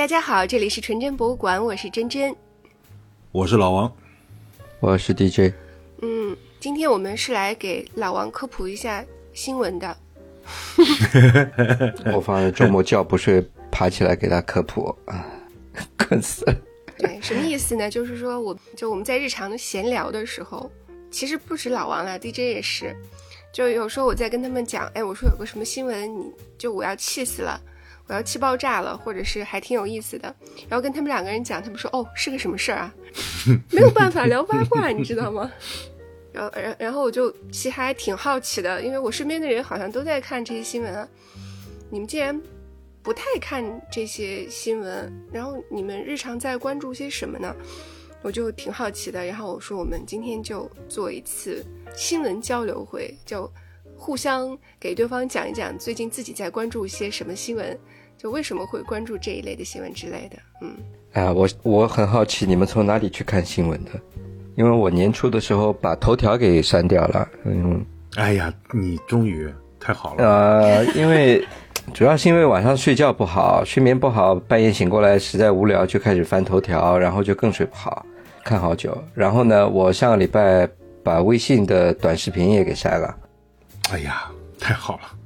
大家好，这里是纯真博物馆，我是真真，我是老王，我是 DJ。嗯，今天我们是来给老王科普一下新闻的。我放着周末觉不睡，爬起来给他科普 啊，困死了。对，什么意思呢？就是说，我就我们在日常的闲聊的时候，其实不止老王了，DJ 也是。就有时候我在跟他们讲，哎，我说有个什么新闻，你就我要气死了，我要气爆炸了，或者是还挺有意思的。然后跟他们两个人讲，他们说，哦，是个什么事儿啊？没有办法聊八卦，你知道吗？然后，然然后我就其实还挺好奇的，因为我身边的人好像都在看这些新闻啊。你们竟然不太看这些新闻，然后你们日常在关注些什么呢？我就挺好奇的。然后我说，我们今天就做一次新闻交流会，就互相给对方讲一讲最近自己在关注一些什么新闻，就为什么会关注这一类的新闻之类的。嗯，啊，我我很好奇你们从哪里去看新闻的。因为我年初的时候把头条给删掉了，嗯，哎呀，你终于太好了。呃，因为主要是因为晚上睡觉不好，睡眠不好，半夜醒过来实在无聊，就开始翻头条，然后就更睡不好，看好久。然后呢，我上个礼拜把微信的短视频也给删了。哎呀，太好了！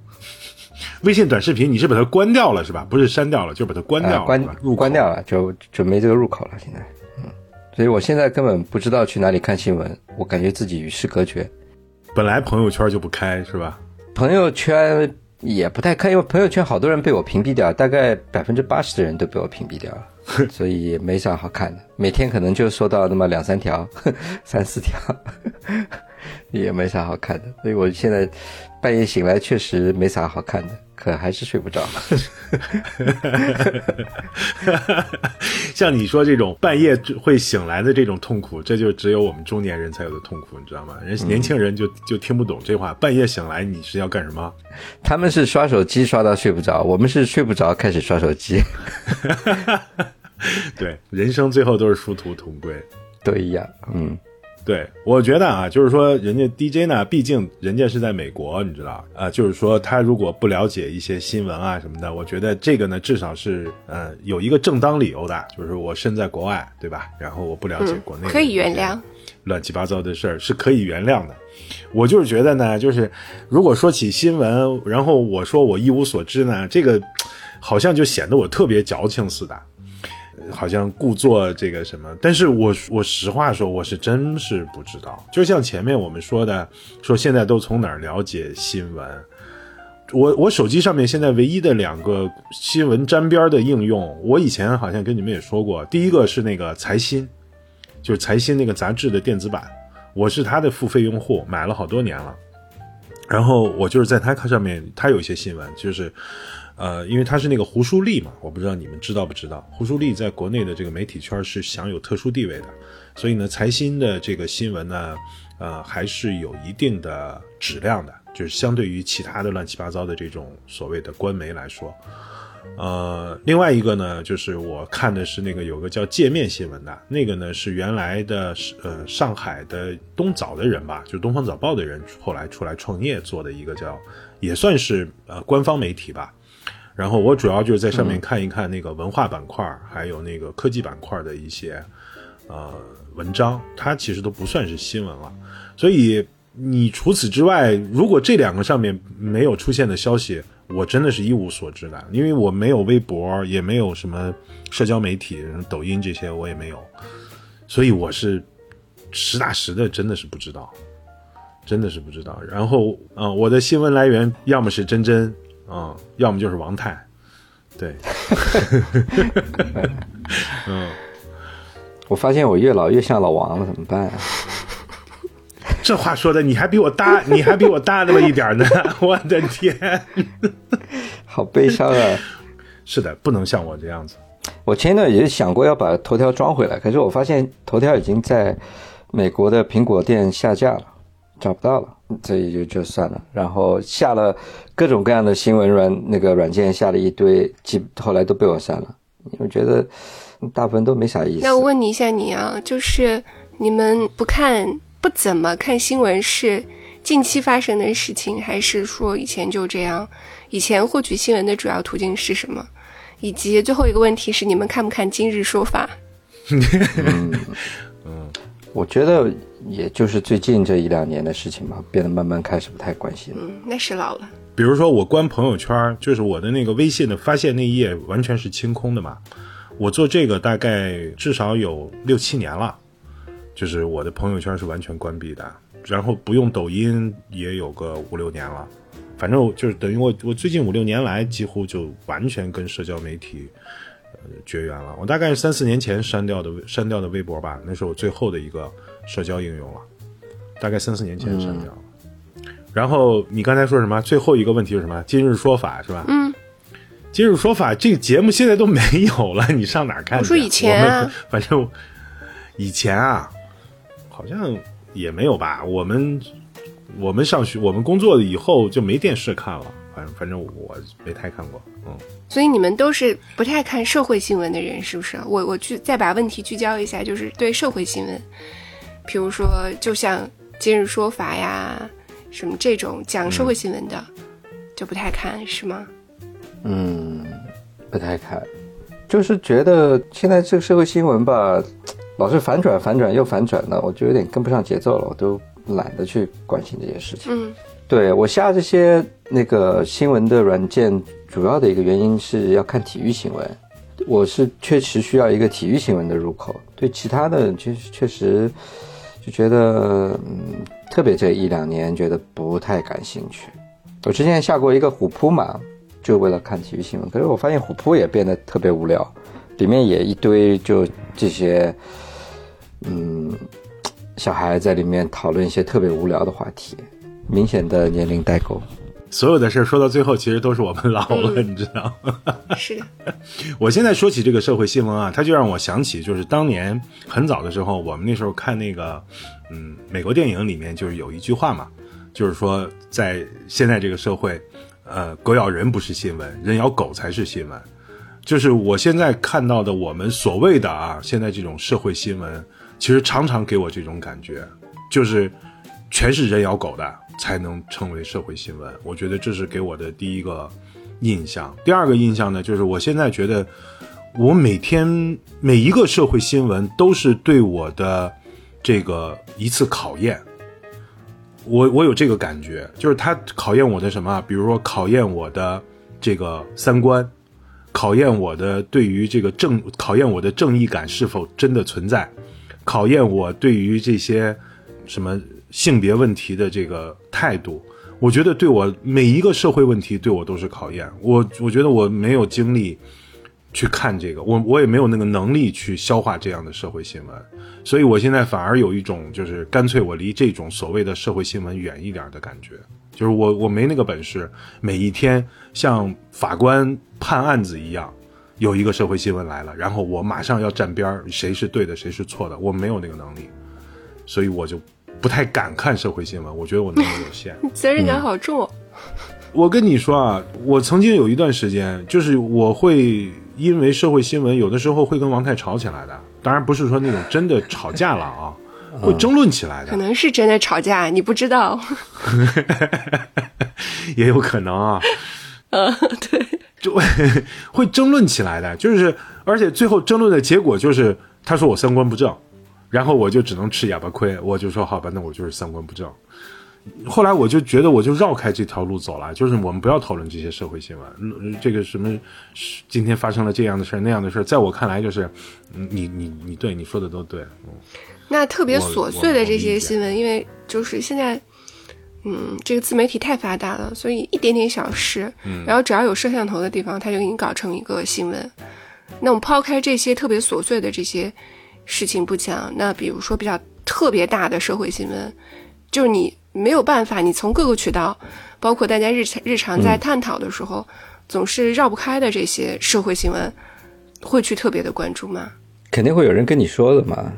微信短视频你是把它关掉了是吧？不是删掉了，就把它关掉了，关入关掉了，就就没这个入口了，现在。嗯所以我现在根本不知道去哪里看新闻，我感觉自己与世隔绝。本来朋友圈就不开是吧？朋友圈也不太开，因为朋友圈好多人被我屏蔽掉，大概百分之八十的人都被我屏蔽掉了，所以没啥好看的。每天可能就收到那么两三条、三四条，也没啥好看的。所以我现在半夜醒来确实没啥好看的。可还是睡不着，像你说这种半夜会醒来的这种痛苦，这就只有我们中年人才有的痛苦，你知道吗？人年轻人就就听不懂这话。半夜醒来你是要干什么？他们是刷手机刷到睡不着，我们是睡不着开始刷手机。对，人生最后都是殊途同归，都一样。嗯。对，我觉得啊，就是说，人家 DJ 呢，毕竟人家是在美国，你知道啊，就是说，他如果不了解一些新闻啊什么的，我觉得这个呢，至少是呃有一个正当理由的，就是我身在国外，对吧？然后我不了解国内，可以原谅，乱七八糟的事儿是可以原谅的。我就是觉得呢，就是如果说起新闻，然后我说我一无所知呢，这个好像就显得我特别矫情似的。好像故作这个什么，但是我我实话说，我是真是不知道。就像前面我们说的，说现在都从哪儿了解新闻？我我手机上面现在唯一的两个新闻沾边的应用，我以前好像跟你们也说过，第一个是那个财新，就是财新那个杂志的电子版，我是它的付费用户，买了好多年了。然后我就是在它上面，它有一些新闻，就是。呃，因为他是那个胡舒立嘛，我不知道你们知道不知道，胡舒立在国内的这个媒体圈是享有特殊地位的，所以呢，财新的这个新闻呢，呃，还是有一定的质量的，就是相对于其他的乱七八糟的这种所谓的官媒来说，呃，另外一个呢，就是我看的是那个有个叫界面新闻的，那个呢是原来的呃上海的东早的人吧，就东方早报的人后来出来创业做的一个叫，也算是呃官方媒体吧。然后我主要就是在上面看一看那个文化板块，还有那个科技板块的一些呃文章，它其实都不算是新闻了。所以你除此之外，如果这两个上面没有出现的消息，我真的是一无所知的，因为我没有微博，也没有什么社交媒体，抖音这些我也没有，所以我是实打实的，真的是不知道，真的是不知道。然后嗯，我的新闻来源要么是真真。嗯，要么就是王太，对，嗯，我发现我越老越像老王了，怎么办？这话说的，你还比我大，你还比我大那么一点呢，我的天，好悲伤啊！是的，不能像我这样子。我前一段也想过要把头条装回来，可是我发现头条已经在美国的苹果店下架了，找不到了。这也就就算了，然后下了各种各样的新闻软那个软件，下了一堆，几后来都被我删了。我觉得大部分都没啥意思。那我问你一下，你啊，就是你们不看不怎么看新闻，是近期发生的事情，还是说以前就这样？以前获取新闻的主要途径是什么？以及最后一个问题是，你们看不看《今日说法》？嗯我觉得也就是最近这一两年的事情吧，变得慢慢开始不太关心了。嗯，那是老了。比如说我关朋友圈，就是我的那个微信的发现那一页完全是清空的嘛。我做这个大概至少有六七年了，就是我的朋友圈是完全关闭的，然后不用抖音也有个五六年了。反正就是等于我我最近五六年来几乎就完全跟社交媒体呃绝缘了。我大概是三四年前删掉的删掉的微博吧，那是我最后的一个社交应用了，大概三四年前删掉了。然后你刚才说什么？最后一个问题是什么？今日说法是吧？嗯，今日说法这个节目现在都没有了，你上哪儿看去？我说以前啊我们反正以前啊，好像也没有吧。我们我们上学，我们工作了以后就没电视看了。反正反正我没太看过，嗯，所以你们都是不太看社会新闻的人，是不是？我我去再把问题聚焦一下，就是对社会新闻，比如说就像《今日说法》呀，什么这种讲社会新闻的，就不太看，是吗？嗯，不太看，就是觉得现在这个社会新闻吧，老是反转、反转又反转的，我就有点跟不上节奏了，我都懒得去关心这些事情。嗯对我下这些那个新闻的软件，主要的一个原因是要看体育新闻，我是确实需要一个体育新闻的入口。对其他的，确实确实就觉得，嗯，特别这一两年觉得不太感兴趣。我之前下过一个虎扑嘛，就为了看体育新闻，可是我发现虎扑也变得特别无聊，里面也一堆就这些，嗯，小孩在里面讨论一些特别无聊的话题。明显的年龄代沟。所有的事儿说到最后，其实都是我们老了，你知道吗？是的，我现在说起这个社会新闻啊，它就让我想起，就是当年很早的时候，我们那时候看那个，嗯，美国电影里面就是有一句话嘛，就是说在现在这个社会，呃，狗咬人不是新闻，人咬狗才是新闻。就是我现在看到的我们所谓的啊，现在这种社会新闻，其实常常给我这种感觉，就是全是人咬狗的才能称为社会新闻。我觉得这是给我的第一个印象。第二个印象呢，就是我现在觉得，我每天每一个社会新闻都是对我的这个一次考验。我我有这个感觉，就是它考验我的什么？比如说考验我的这个三观，考验我的对于这个正，考验我的正义感是否真的存在，考验我对于这些什么性别问题的这个态度。我觉得对我每一个社会问题对我都是考验。我我觉得我没有精力去看这个，我我也没有那个能力去消化这样的社会新闻，所以我现在反而有一种就是干脆我离这种所谓的社会新闻远一点的感觉，就是我我没那个本事，每一天像法官判案子一样，有一个社会新闻来了，然后我马上要站边儿，谁是对的，谁是错的，我没有那个能力，所以我就不太敢看社会新闻，我觉得我能力有限。责任感好重哦。我跟你说啊，我曾经有一段时间，就是我会因为社会新闻，有的时候会跟王太吵起来的。当然不是说那种真的吵架了啊，会争论起来的可，能是真的吵架，你不知道。也有可能啊，呃，对，就会争论起来的。就是而且最后争论的结果就是，他说我三观不正，然后我就只能吃哑巴亏，我就说好吧，那我就是三观不正。后来我就觉得，我就绕开这条路走了，就是我们不要讨论这些社会新闻，嗯这个什么今天发生了这样的事儿那样的事儿，在我看来就是，嗯你你你对你说的都对，嗯那特别琐碎的这些新闻，因为就是现在，嗯，这个自媒体太发达了，所以一点点小事，嗯然后只要有摄像头的地方，它就给你搞成一个新闻。那我们抛开这些特别琐碎的这些事情不讲，那比如说比较特别大的社会新闻，就是你没有办法，你从各个渠道，包括大家日常日常在探讨的时候，总是绕不开的这些社会新闻，会去特别的关注吗？肯定会有人跟你说的嘛，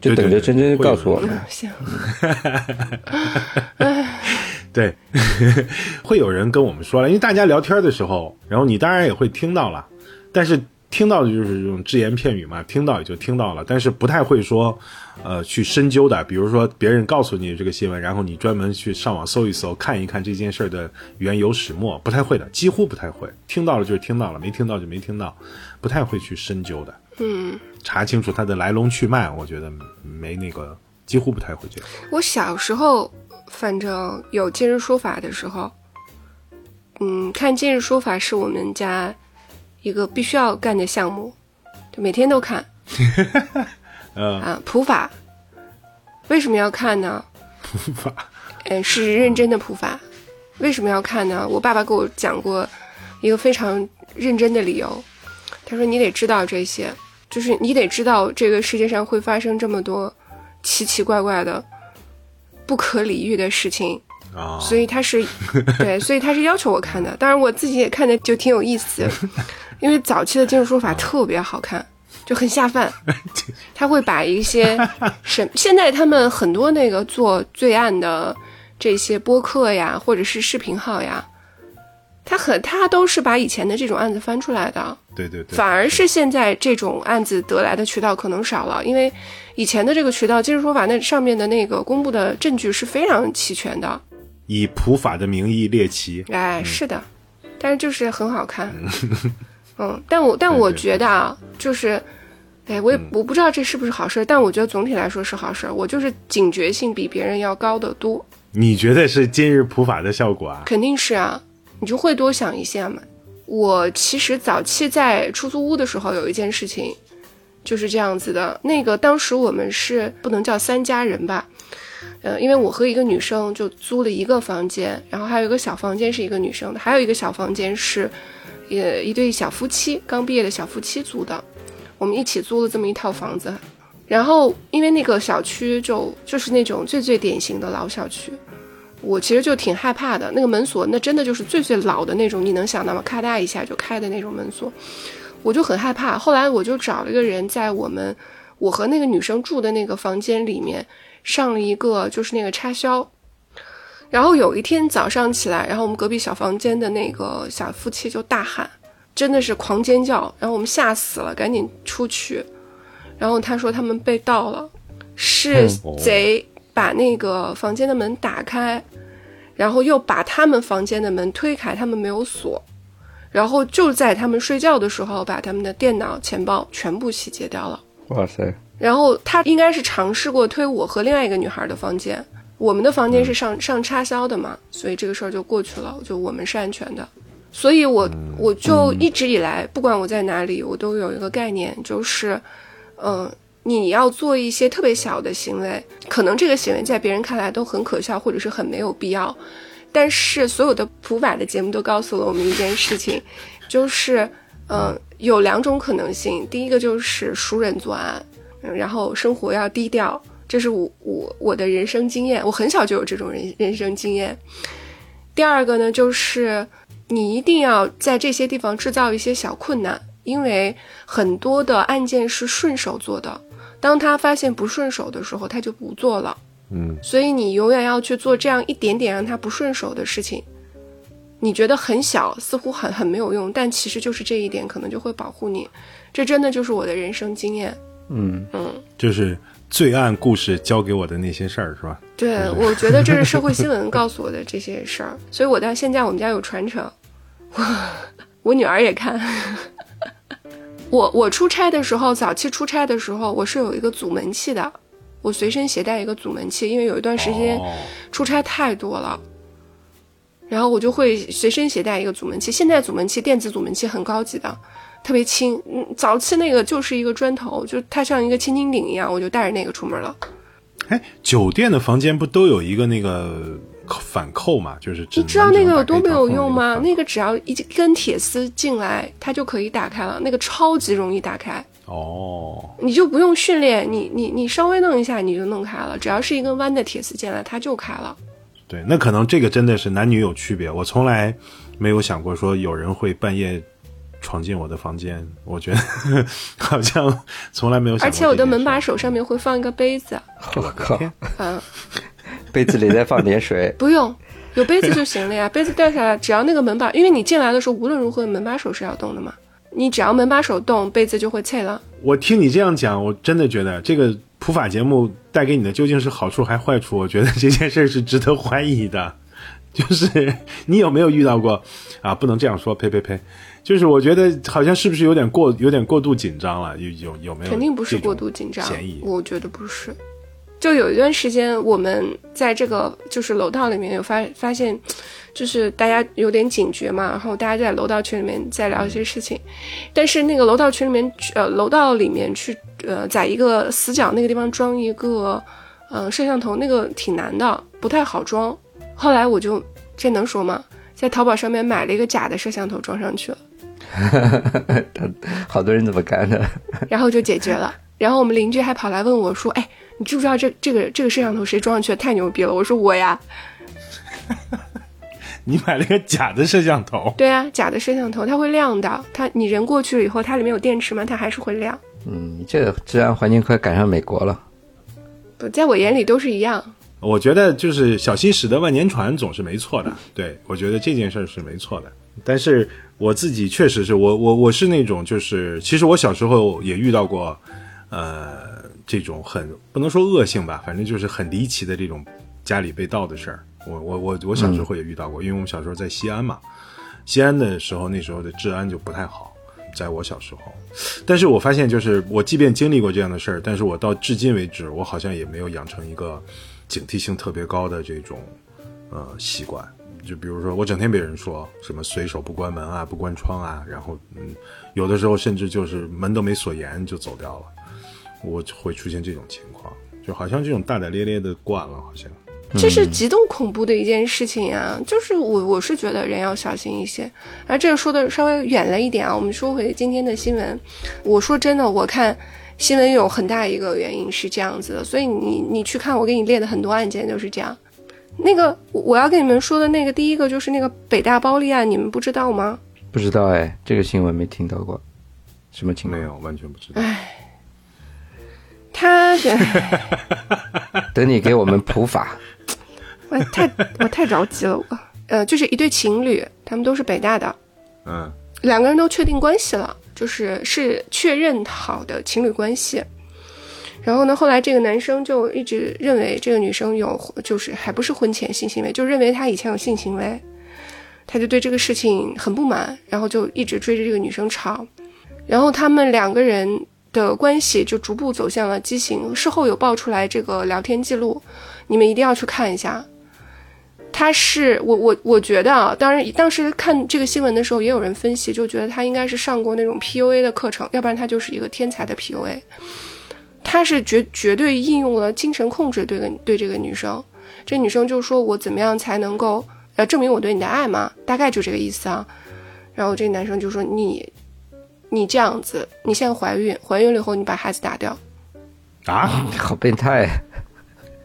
就等着真真告诉我们。行，对，会有人跟我们说了，因为大家聊天的时候，然后你当然也会听到了，但是听到的就是这种只言片语嘛，听到也就听到了，但是不太会说，呃，去深究的。比如说别人告诉你这个新闻，然后你专门去上网搜一搜，看一看这件事儿的缘由始末，不太会的，几乎不太会。听到了就是听到了，没听到就没听到，不太会去深究的。嗯，查清楚它的来龙去脉，我觉得没那个，几乎不太会这样。我小时候反正有今日说法的时候，嗯，看今日说法是我们家一个必须要干的项目，就每天都看。嗯，啊，普法为什么要看呢？普法，嗯，是认真的普法。为什么要看呢？我爸爸给我讲过一个非常认真的理由。他说：“你得知道这些，就是你得知道这个世界上会发生这么多奇奇怪怪的、不可理喻的事情。”啊，所以他是对，所以他是要求我看的。当然，我自己也看的就挺有意思，因为早期的今日说法特别好看，就很下饭。他会把一些什，现在他们很多那个做罪案的这些播客呀，或者是视频号呀，他很他都是把以前的这种案子翻出来的。对对对，反而是现在这种案子得来的渠道可能少了，因为以前的这个渠道，今日说法那上面的那个公布的证据是非常齐全的。以普法的名义猎奇，哎，是的，但是就是很好看，嗯，但我但我觉得啊，就是，哎，我也我不知道这是不是好事，但我觉得总体来说是好事。我就是警觉性比别人要高得多，你觉得是今日普法的效果啊？肯定是啊，你就会多想一些嘛。我其实早期在出租屋的时候有一件事情就是这样子的，那个当时我们是不能叫三家人吧。呃，因为我和一个女生就租了一个房间，然后还有一个小房间是一个女生的，还有一个小房间是，呃，一对小夫妻刚毕业的小夫妻租的，我们一起租了这么一套房子。然后因为那个小区就就是那种最最典型的老小区，我其实就挺害怕的。那个门锁那真的就是最最老的那种，你能想到吗？咔嗒一下就开的那种门锁，我就很害怕。后来我就找了一个人在我们我和那个女生住的那个房间里面。上了一个就是那个插销，然后有一天早上起来，然后我们隔壁小房间的那个小夫妻就大喊，真的是狂尖叫，然后我们吓死了，赶紧出去，然后他说他们被盗了，是贼把那个房间的门打开，然后又把他们房间的门推开，他们没有锁，然后就在他们睡觉的时候把他们的电脑、钱包全部洗劫掉了。哇塞！然后他应该是尝试过推我和另外一个女孩的房间，我们的房间是上上插销的嘛，所以这个事儿就过去了，就我们是安全的。所以我我就一直以来，不管我在哪里，我都有一个概念，就是，嗯，你要做一些特别小的行为，可能这个行为在别人看来都很可笑，或者是很没有必要，但是所有的普法的节目都告诉了我们一件事情，就是，嗯，有两种可能性，第一个就是熟人作案。然后生活要低调，这是我我我的人生经验，我很小就有这种人人生经验。第二个呢，就是你一定要在这些地方制造一些小困难，因为很多的案件是顺手做的，当他发现不顺手的时候，他就不做了。嗯，所以你永远要去做这样一点点让他不顺手的事情。你觉得很小，似乎很很没有用，但其实就是这一点，可能就会保护你。这真的就是我的人生经验。嗯嗯，就是罪案故事教给我的那些事儿，是吧？对，我觉得这是社会新闻告诉我的这些事儿，所以我到现在我们家有传承，我 我女儿也看。我我出差的时候，早期出差的时候，我是有一个阻门器的，我随身携带一个阻门器，因为有一段时间哦出差太多了，然后我就会随身携带一个阻门器。现在阻门器电子阻门器很高级的，特别轻。嗯，早期那个就是一个砖头，就它像一个千斤顶一样，我就带着那个出门了。哎，酒店的房间不都有一个那个反扣嘛？就是你知道那个有多没有用吗？那个只要一根铁丝进来，它就可以打开了，那个超级容易打开。哦，你就不用训练，你你你稍微弄一下你就弄开了，只要是一根弯的铁丝进来，它就开了。对，那可能这个真的是男女有区别。我从来没有想过说有人会半夜闯进我的房间，我觉得好像从来没有想过。而且我的门把手上面会放一个杯子，我靠，嗯，杯子里再放点水，不用，有杯子就行了呀。杯子掉下来，只要那个门把，因为你进来的时候无论如何门把手是要动的嘛。你只要门把手动，杯子就会碎了。我听你这样讲，我真的觉得这个普法节目带给你的究竟是好处还坏处？我觉得这件事是值得怀疑的。就是你有没有遇到过啊？不能这样说，呸呸呸！就是我觉得好像是不是有点过，有点过度紧张了？有有有没有？肯定不是过度紧张，嫌疑？我觉得不是。就有一段时间，我们在这个就是楼道里面有发发现，就是大家有点警觉嘛，然后大家在楼道群里面在聊一些事情，但是那个楼道群里面，呃，楼道里面去，呃，在一个死角那个地方装一个，呃，摄像头，那个挺难的，不太好装。后来我就这能说吗？在淘宝上面买了一个假的摄像头装上去了，好多人怎么干的，然后就解决了。然后我们邻居还跑来问我说：“哎。”你知不知道这这个这个摄像头谁装上去的？太牛逼了！我说我呀。你买了个假的摄像头？对啊，假的摄像头它会亮的。它你人过去了以后，它里面有电池吗？它还是会亮。嗯，这个治安环境快赶上美国了。不，在我眼里都是一样。我觉得就是小心驶得万年船总是没错的。对，我觉得这件事是没错的。但是我自己确实是我我我是那种就是，其实我小时候也遇到过，呃。这种很不能说恶性吧，反正就是很离奇的这种家里被盗的事儿。我我我我小时候也遇到过，因为我们小时候在西安嘛，西安的时候那时候的治安就不太好，在我小时候。但是我发现，就是我即便经历过这样的事儿，但是我到至今为止，我好像也没有养成一个警惕性特别高的这种呃习惯。就比如说，我整天被人说什么随手不关门啊，不关窗啊，然后嗯，有的时候甚至就是门都没锁严就走掉了。我会出现这种情况，就好像这种大大咧咧的惯了，好像这是极度恐怖的一件事情呀。就是我我是觉得人要小心一些。而这个说的稍微远了一点啊，我们说回今天的新闻。我说真的，我看新闻有很大一个原因是这样子的，所以你你去看我给你列的很多案件就是这样。那个我要跟你们说的那个第一个就是那个北大包立案，你们不知道吗？不知道哎，这个新闻没听到过，什么情况？没有，完全不知道。哎。他 等你给我们普法，我太我太着急了，我呃，就是一对情侣，他们都是北大的，嗯，两个人都确定关系了，就是是确认好的情侣关系。然后呢，后来这个男生就一直认为这个女生有，就是还不是婚前性行为，就认为他以前有性行为，他就对这个事情很不满，然后就一直追着这个女生吵，然后他们两个人。的关系就逐步走向了畸形。事后有爆出来这个聊天记录，你们一定要去看一下。他是我我我觉得啊，当然当时看这个新闻的时候，也有人分析，就觉得他应该是上过那种 PUA 的课程，要不然他就是一个天才的 PUA。他是绝绝对应用了精神控制对个对这个女生，这女生就说我怎么样才能够呃证明我对你的爱嘛，大概就这个意思啊。然后这男生就说你。你这样子，你现在怀孕，怀孕了以后你把孩子打掉，啊，好变态！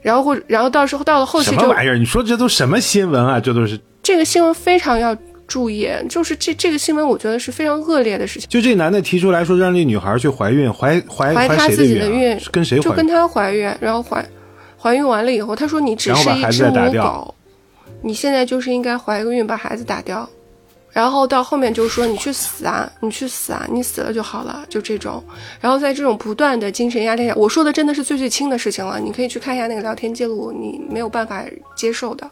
然后或然后到时候到了后期，什么玩意儿？你说这都什么新闻啊？这都是这个新闻非常要注意，就是这这个新闻，我觉得是非常恶劣的事情。就这男的提出来说，让这女孩去怀孕，怀怀怀他自己的孕，跟谁？就跟他怀孕，然后怀怀孕完了以后，他说你只是一只母狗，你现在就是应该怀个孕把孩子打掉。然后到后面就是说你去死啊，你去死啊，你死了就好了，就这种。然后在这种不断的精神压力下，我说的真的是最最轻的事情了。你可以去看一下那个聊天记录，你没有办法接受的，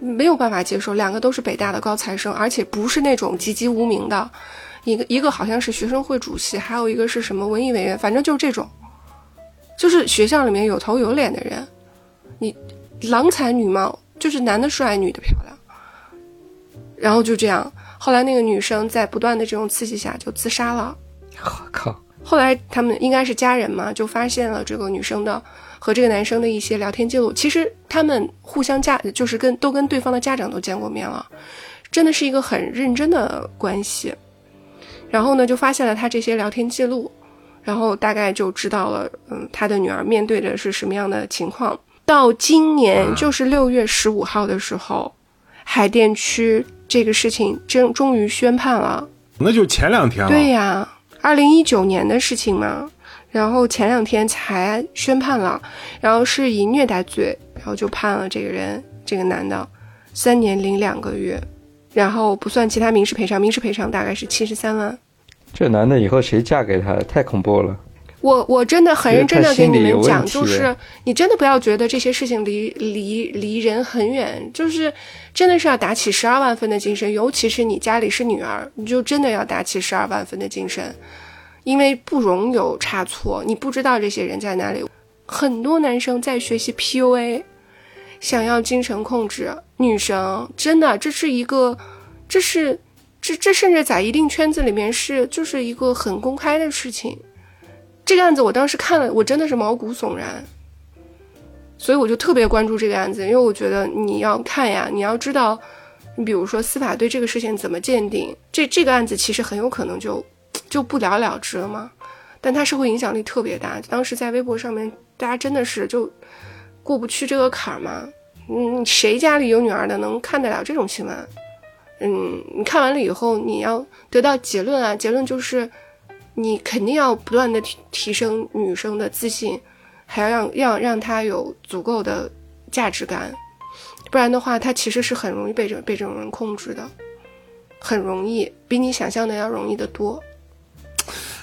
没有办法接受。两个都是北大的高材生，而且不是那种籍籍无名的，一个一个好像是学生会主席，还有一个是什么文艺委员，反正就是这种，就是学校里面有头有脸的人，你郎才女貌，就是男的帅，女的漂亮。然后就这样，后来那个女生在不断的这种刺激下就自杀了。我 靠！后来他们应该是家人嘛，就发现了这个女生的和这个男生的一些聊天记录。其实他们互相家就是跟都跟对方的家长都见过面了，真的是一个很认真的关系。然后呢，就发现了他这些聊天记录，然后大概就知道了，嗯，他的女儿面对的是什么样的情况。到今年就是六月十五号的时候，海淀区。这个事情真终于宣判了，那就前两天了。对呀，二零一九年的事情嘛，然后前两天才宣判了，然后是以虐待罪，然后就判了这个人，这个男的三年零两个月，然后不算其他民事赔偿，民事赔偿大概是七十三万。这男的以后谁嫁给他？太恐怖了。我我真的很认真的给你们讲，就是你真的不要觉得这些事情离离离人很远，就是真的是要打起十二万分的精神，尤其是你家里是女儿，你就真的要打起十二万分的精神，因为不容有差错，你不知道这些人在哪里。很多男生在学习 PUA，想要精神控制女生，真的这是一个，这是这这甚至在一定圈子里面是就是一个很公开的事情。这个案子我当时看了，我真的是毛骨悚然，所以我就特别关注这个案子，因为我觉得你要看呀，你要知道，你比如说司法对这个事情怎么鉴定，这这个案子其实很有可能就就不了了之了嘛，但他社会影响力特别大，当时在微博上面，大家真的是就过不去这个坎儿嘛，嗯，谁家里有女儿的能看得了这种新闻？嗯，你看完了以后，你要得到结论啊，结论就是。你肯定要不断的提提升女生的自信，还要让让让她有足够的价值感，不然的话，她其实是很容易被这被这种人控制的，很容易，比你想象的要容易得多。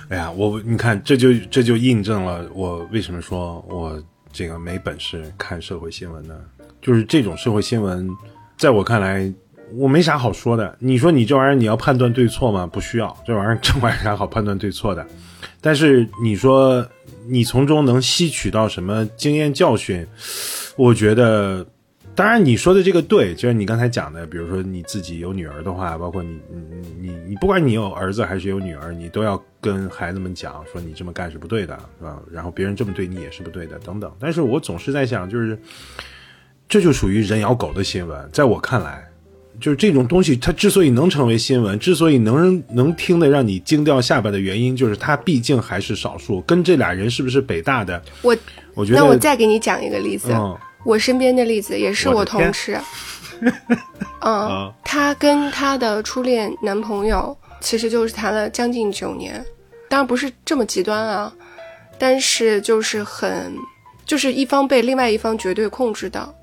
哎呀，我你看，这就这就印证了我为什么说我这个没本事看社会新闻呢？就是这种社会新闻，在我看来。我没啥好说的。你说你这玩意儿你要判断对错吗？不需要，这玩意儿这玩意儿啥好判断对错的？但是你说你从中能吸取到什么经验教训？我觉得，当然你说的这个对，就是你刚才讲的，比如说你自己有女儿的话，包括你你你你，不管你有儿子还是有女儿，你都要跟孩子们讲说你这么干是不对的，是吧？然后别人这么对你也是不对的，等等。但是我总是在想，就是这就属于人咬狗的新闻，在我看来。就是这种东西，它之所以能成为新闻，之所以能能听得让你惊掉下巴的原因，就是它毕竟还是少数。跟这俩人是不是北大的？我我觉得，那我再给你讲一个例子，嗯我身边的例子也是我同事，嗯，她跟她的初恋男朋友其实就是谈了将近九年，当然不是这么极端啊，但是就是很，就是一方被另外一方绝对控制的。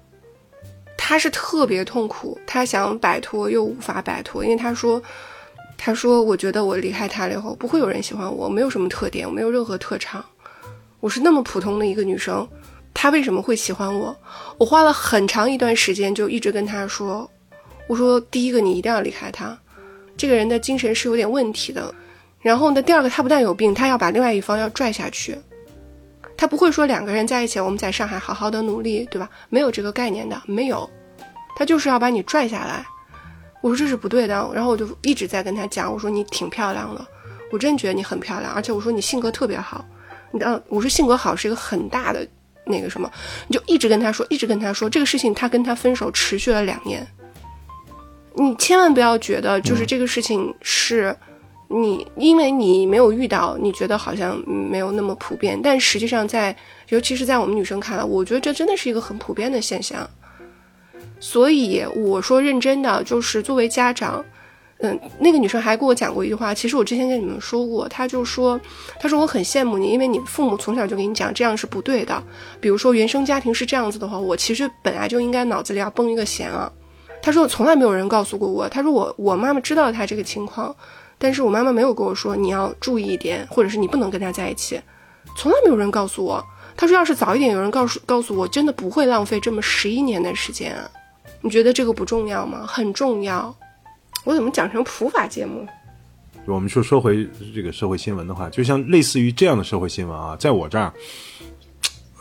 他是特别痛苦，他想摆脱又无法摆脱，因为他说，他说我觉得我离开他了以后，不会有人喜欢我，我没有什么特点，我没有任何特长，我是那么普通的一个女生，他为什么会喜欢我？我花了很长一段时间就一直跟他说，我说第一个你一定要离开他，这个人的精神是有点问题的。然后呢，第二个他不但有病，他要把另外一方要拽下去。他不会说两个人在一起，我们在上海好好的努力，对吧？没有这个概念的，没有，他就是要把你拽下来。我说这是不对的，然后我就一直在跟他讲，我说你挺漂亮的，我真觉得你很漂亮，而且我说你性格特别好，你知道，我说性格好是一个很大的那个什么，你就一直跟他说，一直跟他说这个事情，他跟他分手持续了两年。你千万不要觉得就是这个事情是。你因为你没有遇到，你觉得好像没有那么普遍，但实际上在，尤其是在我们女生看来，我觉得这真的是一个很普遍的现象。所以我说认真的，就是作为家长，嗯，那个女生还跟我讲过一句话，其实我之前跟你们说过，她就说，她说我很羡慕你，因为你父母从小就给你讲这样是不对的，比如说原生家庭是这样子的话，我其实本来就应该脑子里要绷一个弦啊。她说从来没有人告诉过我，她说我我妈妈知道她这个情况。但是我妈妈没有跟我说你要注意一点，或者是你不能跟他在一起，从来没有人告诉我。她说要是早一点有人告诉告诉我，真的不会浪费这么十一年的时间啊。你觉得这个不重要吗？很重要。我怎么讲成普法节目？我们说说回这个社会新闻的话，就像类似于这样的社会新闻啊，在我这儿，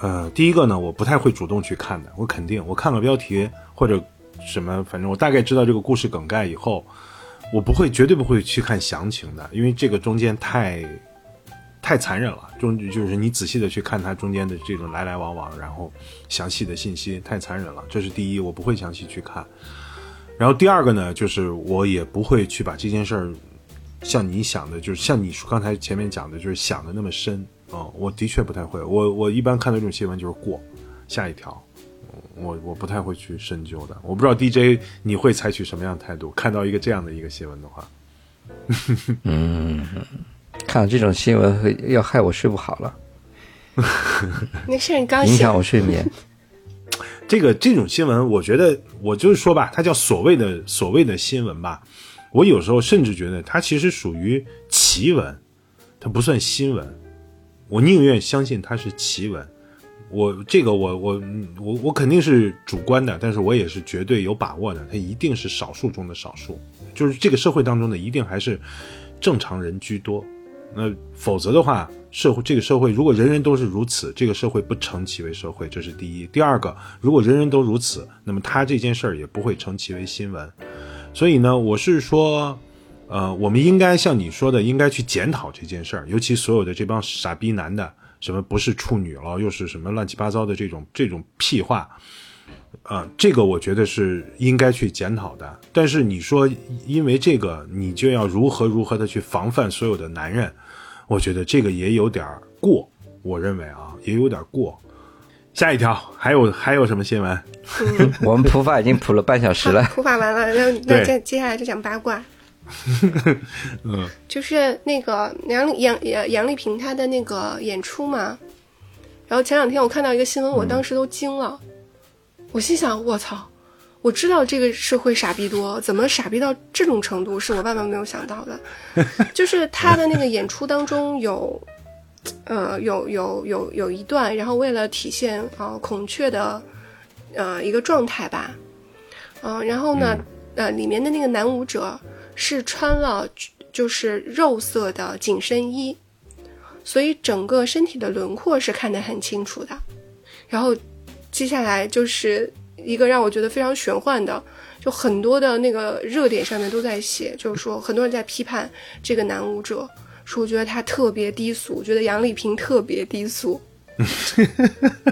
呃，第一个呢，我不太会主动去看的，我肯定我看了标题或者什么，反正我大概知道这个故事梗概以后。我不会，绝对不会去看详情的，因为这个中间太，太残忍了。中就是你仔细的去看它中间的这种来来往往，然后详细的信息太残忍了。这是第一，我不会详细去看。然后第二个呢，就是我也不会去把这件事儿，像你想的，就是像你刚才前面讲的，就是想的那么深啊。我的确不太会。我我一般看到这种新闻就是过下一条。我我不太会去深究的，我不知道 DJ 你会采取什么样的态度？看到一个这样的一个新闻的话，嗯，看到这种新闻会要害我睡不好了，没事，你刚影响醒，我睡眠。这个这种新闻，我觉得我就是说吧，它叫所谓的所谓的新闻吧，我有时候甚至觉得它其实属于奇闻，它不算新闻。我宁愿相信它是奇闻。我这个我我我我肯定是主观的，但是我也是绝对有把握的。它一定是少数中的少数，就是这个社会当中的一定还是正常人居多。那否则的话，社会这个社会如果人人都是如此，这个社会不成其为社会，这是第一。第二个，如果人人都如此，那么他这件事儿也不会成其为新闻。所以呢，我是说，呃，我们应该像你说的，应该去检讨这件事儿，尤其所有的这帮傻逼男的，什么不是处女了，又是什么乱七八糟的这种这种屁话，啊，这个我觉得是应该去检讨的。但是你说，因为这个你就要如何如何的去防范所有的男人，我觉得这个也有点过。我认为啊，也有点过。下一条还有还有什么新闻？我们普法已经普了半小时了，普法完了，那 那接接下来就讲八卦。嗯，就是那个杨杨杨杨丽萍她的那个演出嘛。然后前两天我看到一个新闻，我当时都惊了。我心想：我操！我知道这个社会傻逼多，怎么傻逼到这种程度，是我万万没有想到的。就是他的那个演出当中有。呃，有有有有一段，然后为了体现啊孔雀的呃一个状态吧，嗯，然后呢，呃，里面的那个男舞者是穿了就是肉色的紧身衣，所以整个身体的轮廓是看得很清楚的。然后接下来就是一个让我觉得非常玄幻的，就很多的那个热点上面都在写，就是说很多人在批判这个男舞者。说我觉得他特别低俗，觉得杨丽萍特别低俗，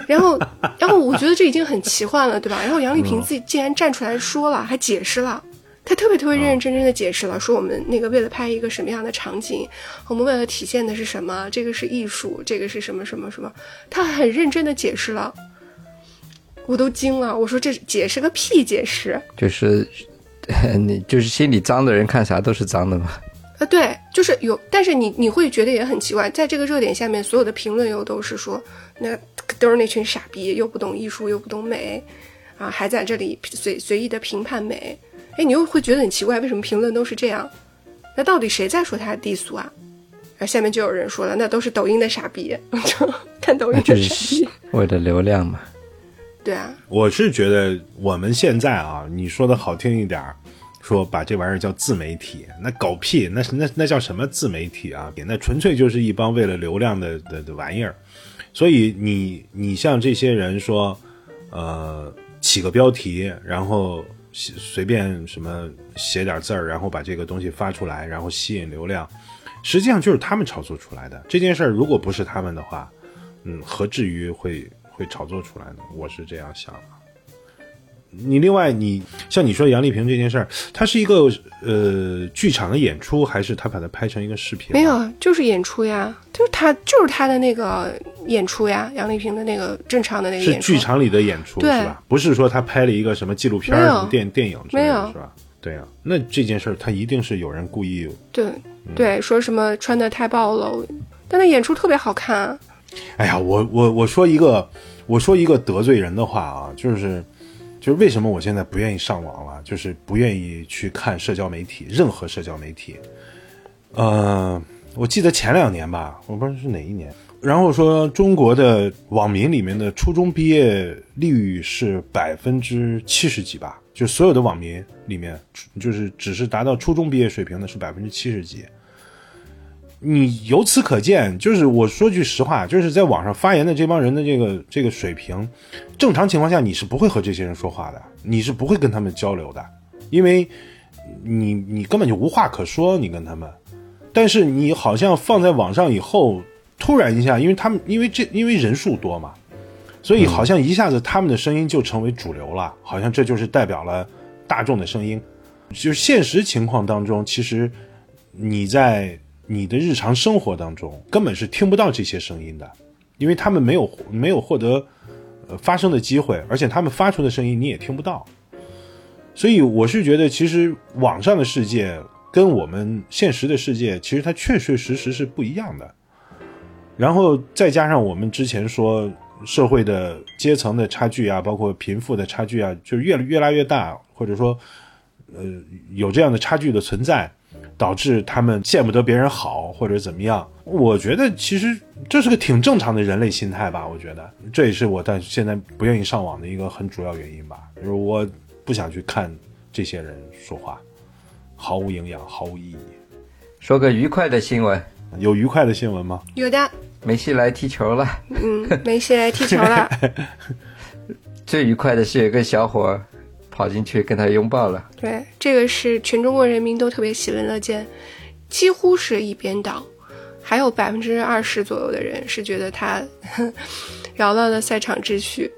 然后，然后我觉得这已经很奇幻了，对吧？然后杨丽萍自己竟然站出来说了，还解释了，她特别特别认认真真的解释了，说我们那个为了拍一个什么样的场景，我们为了体现的是什么，这个是艺术，这个是什么什么什么，她很认真的解释了，我都惊了，我说这解释个屁解释，就是 你就是心里脏的人看啥都是脏的嘛。啊，对，就是有，但是你你会觉得也很奇怪，在这个热点下面，所有的评论又都是说，那都是那群傻逼，又不懂艺术，又不懂美，啊，还在这里随随意的评判美，哎，你又会觉得很奇怪，为什么评论都是这样？那到底谁在说他低俗啊？啊，下面就有人说了，那都是抖音的傻逼，就看抖音的傻逼，为了流量嘛。对啊，我是觉得我们现在啊，你说的好听一点儿。说把这玩意儿叫自媒体，那狗屁，那那那叫什么自媒体啊？那纯粹就是一帮为了流量的的的玩意儿。所以你你像这些人说，呃，起个标题，然后随便什么写点字儿，然后把这个东西发出来，然后吸引流量，实际上就是他们炒作出来的。这件事儿如果不是他们的话，嗯，何至于会会炒作出来呢？我是这样想的。你另外，你像你说杨丽萍这件事儿，它是一个呃剧场的演出，还是他把它拍成一个视频？没有，就是演出呀，就是他就是他的那个演出呀，杨丽萍的那个正常的那个是剧场里的演出是吧？不是说他拍了一个什么纪录片、什么电电影之类的，是吧？对呀，那这件事儿他一定是有人故意对对说什么穿的太暴露，但他演出特别好看。哎呀，我我我说一个我说一个得罪人的话啊，就是。就是为什么我现在不愿意上网了，就是不愿意去看社交媒体，任何社交媒体。呃，我记得前两年吧，我不知道是哪一年，然后说中国的网民里面的初中毕业率是百分之七十几吧，就所有的网民里面，就是只是达到初中毕业水平的是百分之七十几。你由此可见，就是我说句实话，就是在网上发言的这帮人的这个这个水平，正常情况下你是不会和这些人说话的，你是不会跟他们交流的，因为你你根本就无话可说，你跟他们。但是你好像放在网上以后，突然一下，因为他们因为这因为人数多嘛，所以好像一下子他们的声音就成为主流了，好像这就是代表了大众的声音。就是现实情况当中，其实你在。你的日常生活当中根本是听不到这些声音的，因为他们没有没有获得呃发声的机会，而且他们发出的声音你也听不到。所以我是觉得，其实网上的世界跟我们现实的世界，其实它确确实实是不一样的。然后再加上我们之前说社会的阶层的差距啊，包括贫富的差距啊，就越越拉越大，或者说呃有这样的差距的存在，导致他们见不得别人好或者怎么样。我觉得其实这是个挺正常的人类心态吧。我觉得这也是我但现在不愿意上网的一个很主要原因吧，就是我不想去看这些人说话，毫无营养，毫无意义。说个愉快的新闻，有愉快的新闻吗？有的，梅西来踢球了。嗯，梅西来踢球了。最愉快的是有个小伙儿跑进去跟他拥抱了。对，这个是全中国人民都特别喜闻乐见，几乎是一边倒。还有百分之二十左右的人是觉得他 扰乱了赛场秩序，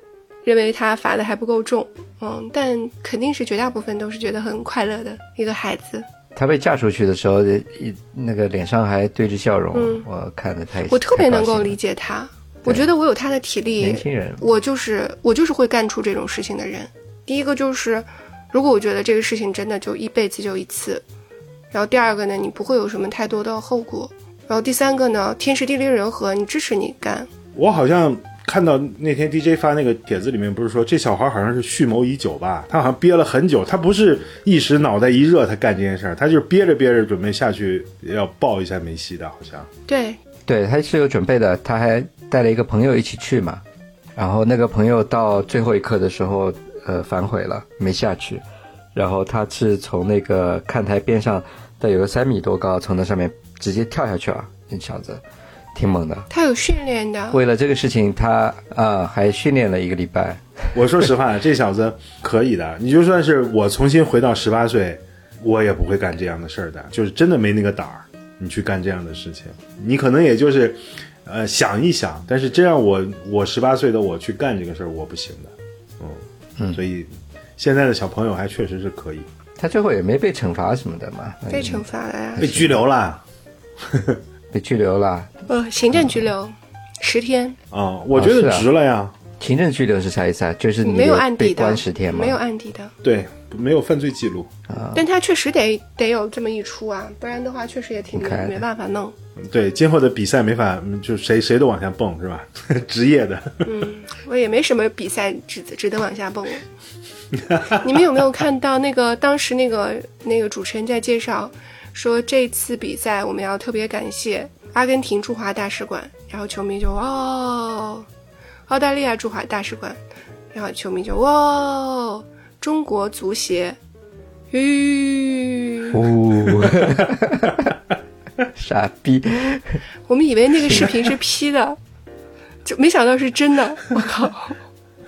认为他罚的还不够重。嗯，但肯定是绝大部分都是觉得很快乐的一个孩子。他被嫁出去的时候，一那个脸上还对着笑容，嗯我看着他也是我特别能够理解他，我觉得我有他的体力，年轻人。我就是我就是会干出这种事情的人。第一个就是，如果我觉得这个事情真的就一辈子就一次，然后第二个呢，你不会有什么太多的后果，然后第三个呢，天时地利人和，你支持你干。我好像看到那天 DJ 发那个帖子里面，不是说这小孩好像是蓄谋已久吧？他好像憋了很久，他不是一时脑袋一热他干这件事儿，他就是憋着憋着准备下去要抱一下梅西的，好像。对，对，他是有准备的，他还带了一个朋友一起去嘛。然后那个朋友到最后一刻的时候，呃，反悔了，没下去。然后他是从那个看台边上，但有个三米多高，从那上面直接跳下去了。那小子挺猛的。他有训练的，为了这个事情，他啊、还训练了一个礼拜。我说实话，这小子可以的。你就算是我重新回到十八岁，我也不会干这样的事儿的。就是真的没那个胆儿，你去干这样的事情，你可能也就是，呃，想一想。但是这样我我十八岁的我去干这个事儿，我不行的。嗯嗯所以现在的小朋友还确实是可以他最后也没被惩罚什么的嘛，被惩罚了呀，被拘留了。被拘留了。呃，行政拘留十天，啊、我觉得值了呀。行政拘留是啥意思啊？就是你没有案底的关十天，吗。没有案底的，对，没有犯罪记录。啊但他确实得得有这么一出啊，不然的话确实也挺你看没办法弄。对，今后的比赛没法，嗯就谁谁都往下蹦是吧？职业的。嗯，我也没什么比赛值值得往下蹦了。你们有没有看到那个当时那个那个主持人在介绍说这次比赛我们要特别感谢阿根廷驻华大使馆，然后球迷就哦，澳大利亚驻华大使馆，然后球迷就哇，中国足协，吁，哦，傻逼！我们以为那个视频是 P 的，就没想到是真的，我靠！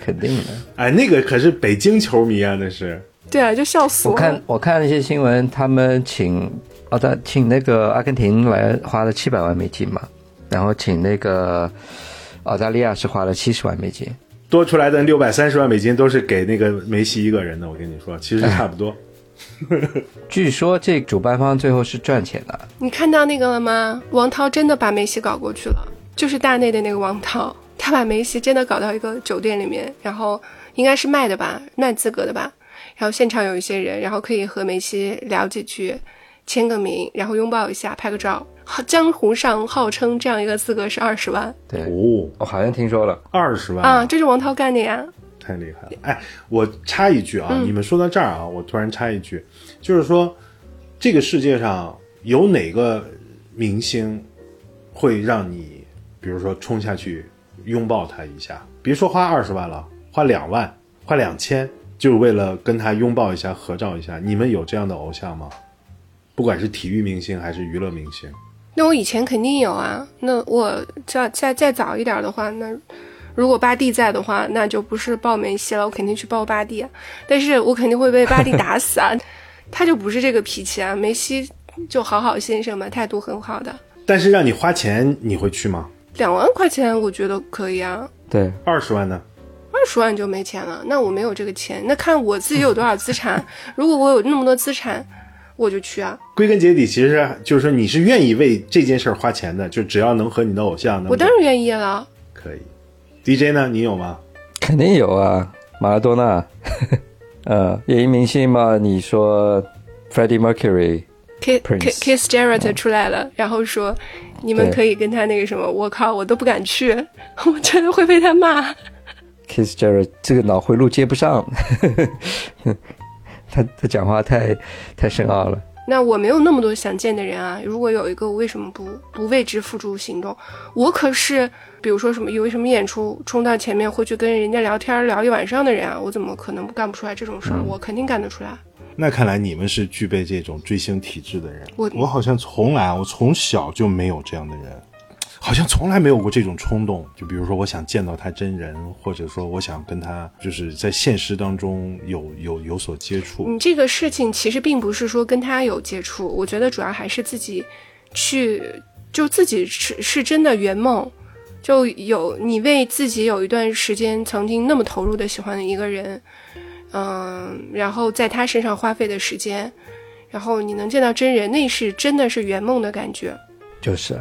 肯定的。哎，那个可是北京球迷啊，那是。对啊，就笑死我了。看我看了一些新闻，他们请澳大请那个阿根廷来花了七百万美金嘛，然后请那个澳大利亚是花了七十万美金。多出来的六百三十万美金都是给那个梅西一个人的，我跟你说，其实差不多。据说这主办方最后是赚钱的，你看到那个了吗？王涛真的把梅西搞过去了，就是大内的那个王涛，他把梅西真的搞到一个酒店里面，然后应该是卖的吧，卖资格的吧。然后现场有一些人，然后可以和梅西聊几句，签个名，然后拥抱一下，拍个照。好 江湖上号称这样一个资格是二十万对，哦，我好像听说了。二十万啊，这是王涛干的呀。太厉害了！哎，我插一句啊，嗯你们说到这儿啊，我突然插一句，就是说，这个世界上有哪个明星会让你，比如说冲下去拥抱他一下？别说花二十万了，花两万，花两千，就是为了跟他拥抱一下、合照一下。你们有这样的偶像吗？不管是体育明星还是娱乐明星，那我以前肯定有啊。那我再再再早一点的话，那如果巴蒂在的话，那就不是抱梅西了，我肯定去抱巴蒂啊。但是我肯定会被巴蒂打死啊，他就不是这个脾气啊。梅西就好好先生嘛，态度很好的。但是让你花钱，你会去吗？两万块钱我觉得可以啊，对，二十万呢？二十万就没钱了。那我没有这个钱，那看我自己有多少资产。如果我有那么多资产，我就去啊。归根结底，其实就是说你是愿意为这件事儿花钱的，就只要能和你的偶像，我当然愿意了。可以。DJ 呢？你有吗？肯定有啊，马拉多纳，呃，演艺明星嘛，你说 Freddie Mercury，Kiss，Kiss，Jarrett 出来了，然后说你们可以跟他那个什么，我靠，我都不敢去，我真的会被他骂。Kiss Jarrett 这个脑回路接不上 他他讲话太太深奥了。那我没有那么多想见的人啊，如果有一个，我为什么不不为之付诸行动？我可是，比如说什么有什么演出，冲到前面会去跟人家聊天聊一晚上的人啊，我怎么可能干不出来这种事儿？我肯定干得出来。那看来你们是具备这种追星体质的人。我我好像从来，我从小就没有这样的人，好像从来没有过这种冲动。就比如说，我想见到他真人，或者说我想跟他就是在现实当中有有有所接触。你这个事情其实并不是说跟他有接触，我觉得主要还是自己去，就自己是是真的圆梦，就有你为自己有一段时间曾经那么投入的喜欢的一个人。嗯，然后在他身上花费的时间，然后你能见到真人，那是真的是圆梦的感觉。就是，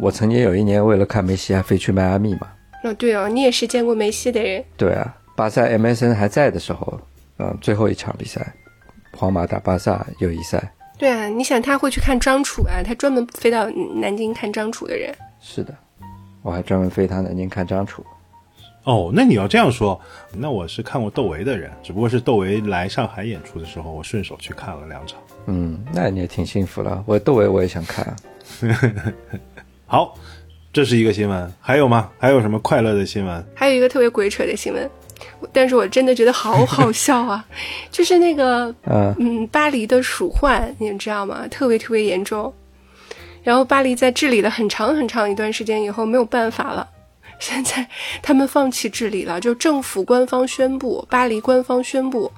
我曾经有一年为了看梅西还飞去迈阿密嘛。哦，对哦，你也是见过梅西的人。对啊，巴萨 MSN 还在的时候，嗯，最后一场比赛，皇马打巴萨友谊赛。对啊，你想他会去看张楚啊？他专门飞到南京看张楚的人。是的，我还专门飞他南京看张楚。哦，那你要这样说，那我是看过窦唯的人，只不过是窦唯来上海演出的时候，我顺手去看了两场。嗯，那你也挺幸福了。我窦唯我也想看。好，这是一个新闻，还有吗？还有什么快乐的新闻？还有一个特别鬼扯的新闻，但是我真的觉得好好笑啊！就是那个，嗯，巴黎的鼠患，你们知道吗？特别特别严重。然后巴黎在治理了很长很长一段时间以后，没有办法了。现在他们放弃治理了，就政府官方宣布，巴黎官方宣布，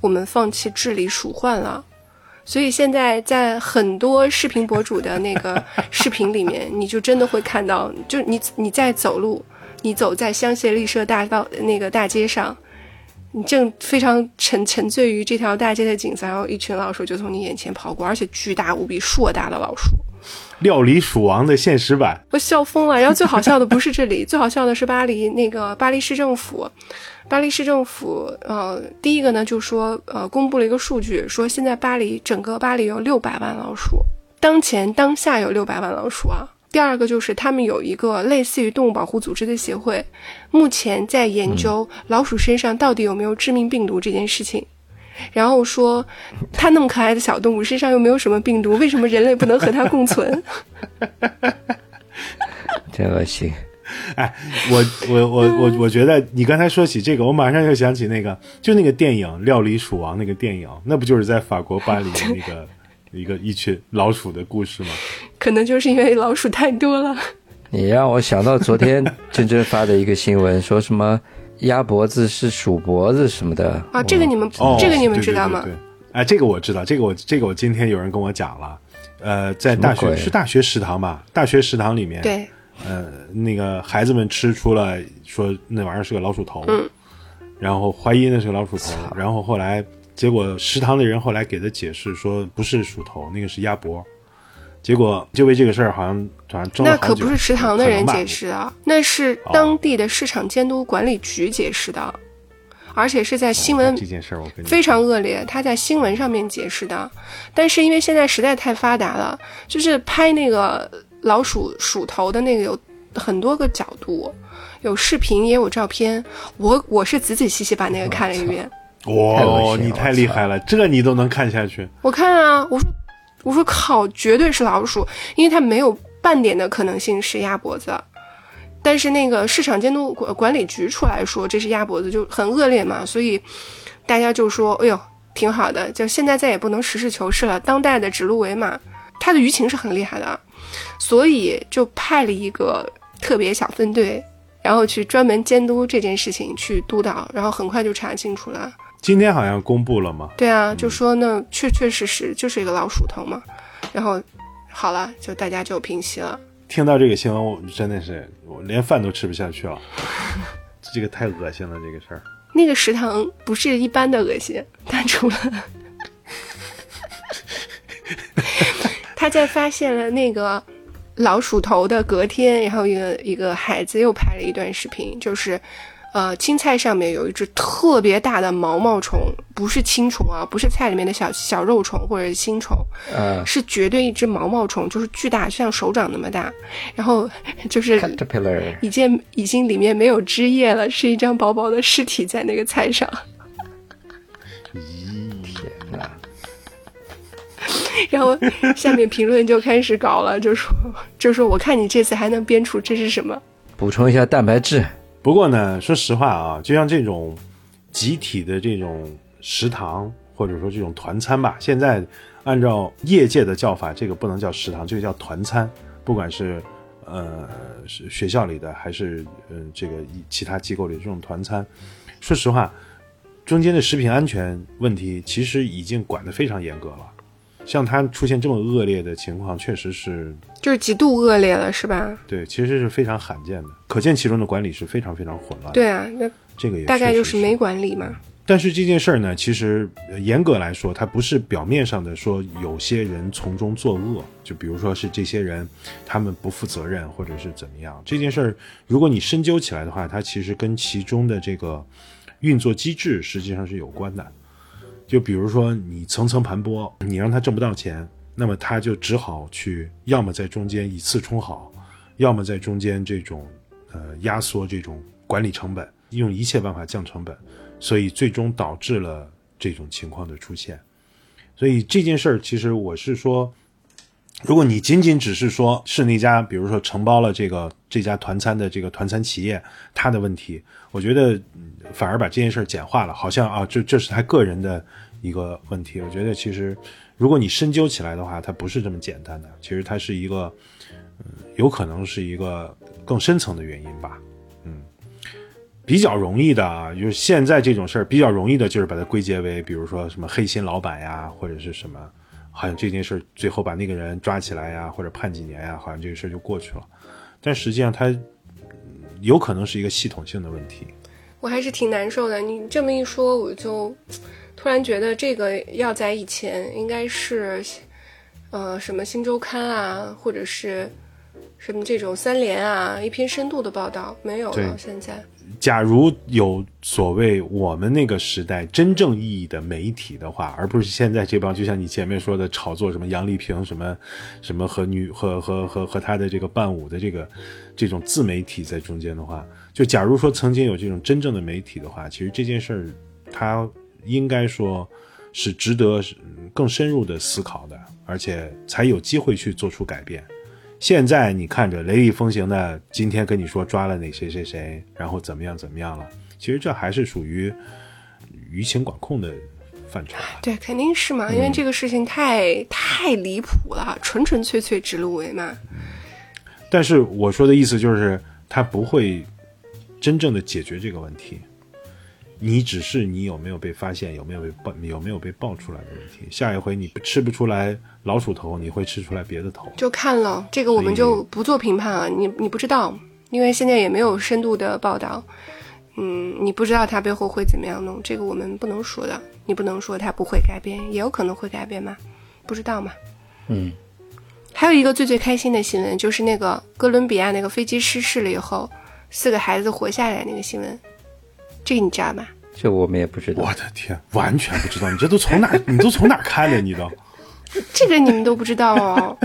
我们放弃治理鼠患了。所以现在在很多视频博主的那个 视频里面，你就真的会看到，就你你在走路，你走在香榭丽舍大道那个大街上，你正非常沉沉醉于这条大街的景色，然后一群老鼠就从你眼前跑过，而且巨大无比、硕大的老鼠。料理鼠王的现实版，我笑疯了。然后最好笑的不是这里，最好笑的是巴黎那个巴黎市政府，巴黎市政府呃，第一个呢就说呃，公布了一个数据，说现在巴黎整个巴黎有六百万老鼠，当前当下有六百万老鼠啊。第二个就是他们有一个类似于动物保护组织的协会，目前在研究老鼠身上到底有没有致命病毒这件事情。然后说，它那么可爱的小动物身上又没有什么病毒，为什么人类不能和它共存？真恶心！哎，我我我我我觉得你刚才说起这个，我马上就想起那个，就那个电影《料理鼠王》那个电影，那不就是在法国巴黎那个 一个一群老鼠的故事吗？可能就是因为老鼠太多了。你让我想到昨天真真发的一个新闻，说什么？鸭脖子是鼠脖子什么的啊？这个你们这个你们知道吗？对哎，这个我知道，这个我这个我今天有人跟我讲了。呃，在大学是大学食堂吧？大学食堂里面，对，呃，那个孩子们吃出了说那玩意儿是个老鼠头，嗯，然后怀疑那是个老鼠头，然后后来结果食堂的人后来给他解释说不是鼠头，那个是鸭脖。结果就为这个事儿，好像好像争那可不是食堂的人解释的，那是当地的市场监督管理局解释的，而且是在新闻这件事儿，我非常恶劣，他在新闻上面解释的。但是因为现在实在太发达了，就是拍那个老鼠鼠头的那个有很多个角度，有视频也有照片。我我是仔仔细细把那个看了一遍。哇，你太厉害了，这你都能看下去？我看啊，我说。我说靠，绝对是老鼠，因为它没有半点的可能性是鸭脖子。但是那个市场监督管管理局出来说这是鸭脖子，就很恶劣嘛，所以大家就说，哎呦，挺好的，就现在再也不能实事求是了，当代的指鹿为马，他的舆情是很厉害的，所以就派了一个特别小分队，然后去专门监督这件事情，去督导，然后很快就查清楚了。今天好像公布了吗？对啊，就说那确确实实就是一个老鼠头嘛，然后好了，就大家就平息了。听到这个新闻，我真的是我连饭都吃不下去了，这个太恶心了，这个事儿。那个食堂不是一般的恶心，他除了他在发现了那个老鼠头的隔天，然后一个一个孩子又拍了一段视频，就是。呃，青菜上面有一只特别大的毛毛虫，不是青虫啊，不是菜里面的小小肉虫或者是青虫，嗯，是绝对一只毛毛虫，就是巨大，像手掌那么大，然后就是已经已经里面没有汁液了，是一张薄薄的尸体在那个菜上。咦。然后下面评论就开始搞了，就说就说我看你这次还能编出这是什么？补充一下蛋白质。不过呢，说实话啊，就像这种集体的这种食堂，或者说这种团餐吧，现在按照业界的叫法，这个不能叫食堂，这个叫团餐。不管是呃是学校里的，还是嗯、呃、这个其他机构里的这种团餐，说实话，中间的食品安全问题其实已经管得非常严格了。像他出现这么恶劣的情况，确实是就是极度恶劣了，是吧？对，其实是非常罕见的，可见其中的管理是非常非常混乱。，对啊，那这个也大概就是没管理嘛。但是这件事儿呢，其实呃严格来说，它不是表面上的说有些人从中作恶，就比如说是这些人他们不负责任，或者是怎么样。这件事儿，如果你深究起来的话，它其实跟其中的这个运作机制实际上是有关的。就比如说你层层盘剥，你让他挣不到钱，那么他就只好去要么在中间以次充好，要么在中间这种呃压缩这种管理成本，用一切办法降成本。所以最终导致了这种情况的出现。所以这件事儿，其实我是说，如果你仅仅只是说是那家，比如说承包了这个这家团餐的这个团餐企业他的问题，我觉得反而把这件事简化了，好像啊，这这是他个人的一个问题。我觉得其实如果你深究起来的话，它不是这么简单的，其实它是一个，嗯，有可能是一个更深层的原因吧。嗯比较容易的啊，就是现在这种事儿比较容易的，就是把它归结为，比如说什么黑心老板呀，或者是什么，好像这件事儿最后把那个人抓起来呀，或者判几年呀，好像这个事儿就过去了。但实际上它嗯有可能是一个系统性的问题。我还是挺难受的。你这么一说，我就突然觉得这个要在以前应该是，呃，什么《新周刊》啊，或者是什么这种三联啊，一篇深度的报道没有了。现在假如有所谓我们那个时代真正意义的媒体的话，而不是现在这帮就像你前面说的炒作什么杨丽萍什么什么和女和和和和他的这个伴舞的这个这种自媒体在中间的话，就假如说曾经有这种真正的媒体的话，其实这件事儿它应该说是值得更深入的思考的，而且才有机会去做出改变。现在你看着雷厉风行的，今天跟你说抓了哪谁谁谁，然后怎么样怎么样了，其实这还是属于舆情管控的范畴。对，肯定是嘛，因为这个事情太太离谱了，纯纯粹粹指鹿为马。但是我说的意思就是，他不会真正的解决这个问题。你只是你有没有被发现，有没有被爆，有没有被爆出来的问题。下一回你吃不出来老鼠头，你会吃出来别的头。就看了这个，我们就不做评判了。你你不知道，因为现在也没有深度的报道。嗯，你不知道它背后会怎么样弄，这个我们不能说的。你不能说它不会改变，也有可能会改变嘛，不知道嘛。嗯，还有一个最最开心的新闻，就是那个哥伦比亚那个飞机失事了以后，四个孩子活下来那个新闻，这个你知道吗？这我们也不知道我。的天，完全不知道，你这都从哪？你都从哪儿看的？你都这个你们都不知道哦，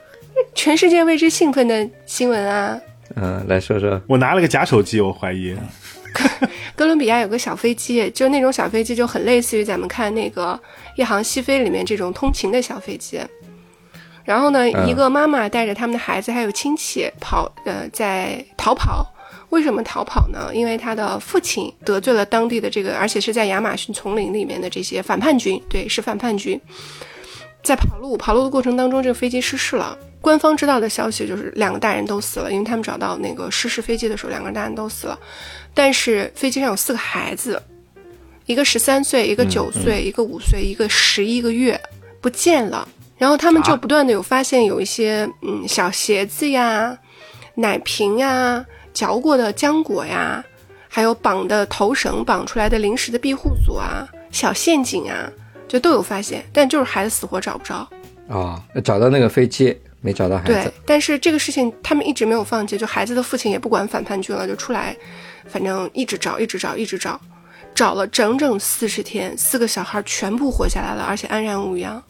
全世界为之兴奋的新闻啊！嗯，来说说。我拿了个假手机，我怀疑。哥伦比亚有个小飞机，就那种小飞机，就很类似于咱们看那个《夜航西飞》里面这种通勤的小飞机。然后呢，嗯一个妈妈带着他们的孩子还有亲戚跑，呃，在逃跑。为什么逃跑呢？因为他的父亲得罪了当地的这个，而且是在亚马逊丛林里面的这些反叛军，对，是反叛军。在跑路跑路的过程当中，这个飞机失事了。官方知道的消息就是两个大人都死了，因为他们找到那个失事飞机的时候，两个大人都死了。但是飞机上有四个孩子，一个十三岁，一个九岁，一个五岁，一个十一个月不见了。然后他们就不断的有发现有一些嗯小鞋子呀、奶瓶呀、嚼过的浆果呀，还有绑的头绳绑出来的临时的庇护所啊、小陷阱啊，就都有发现，但就是孩子死活找不着。啊、找到那个飞机，没找到孩子对子。，但是这个事情他们一直没有放弃，就孩子的父亲也不管反叛军了，就出来，反正一直找，一直找，一直找，找了整整四十天，四个小孩全部活下来了，而且安然无恙。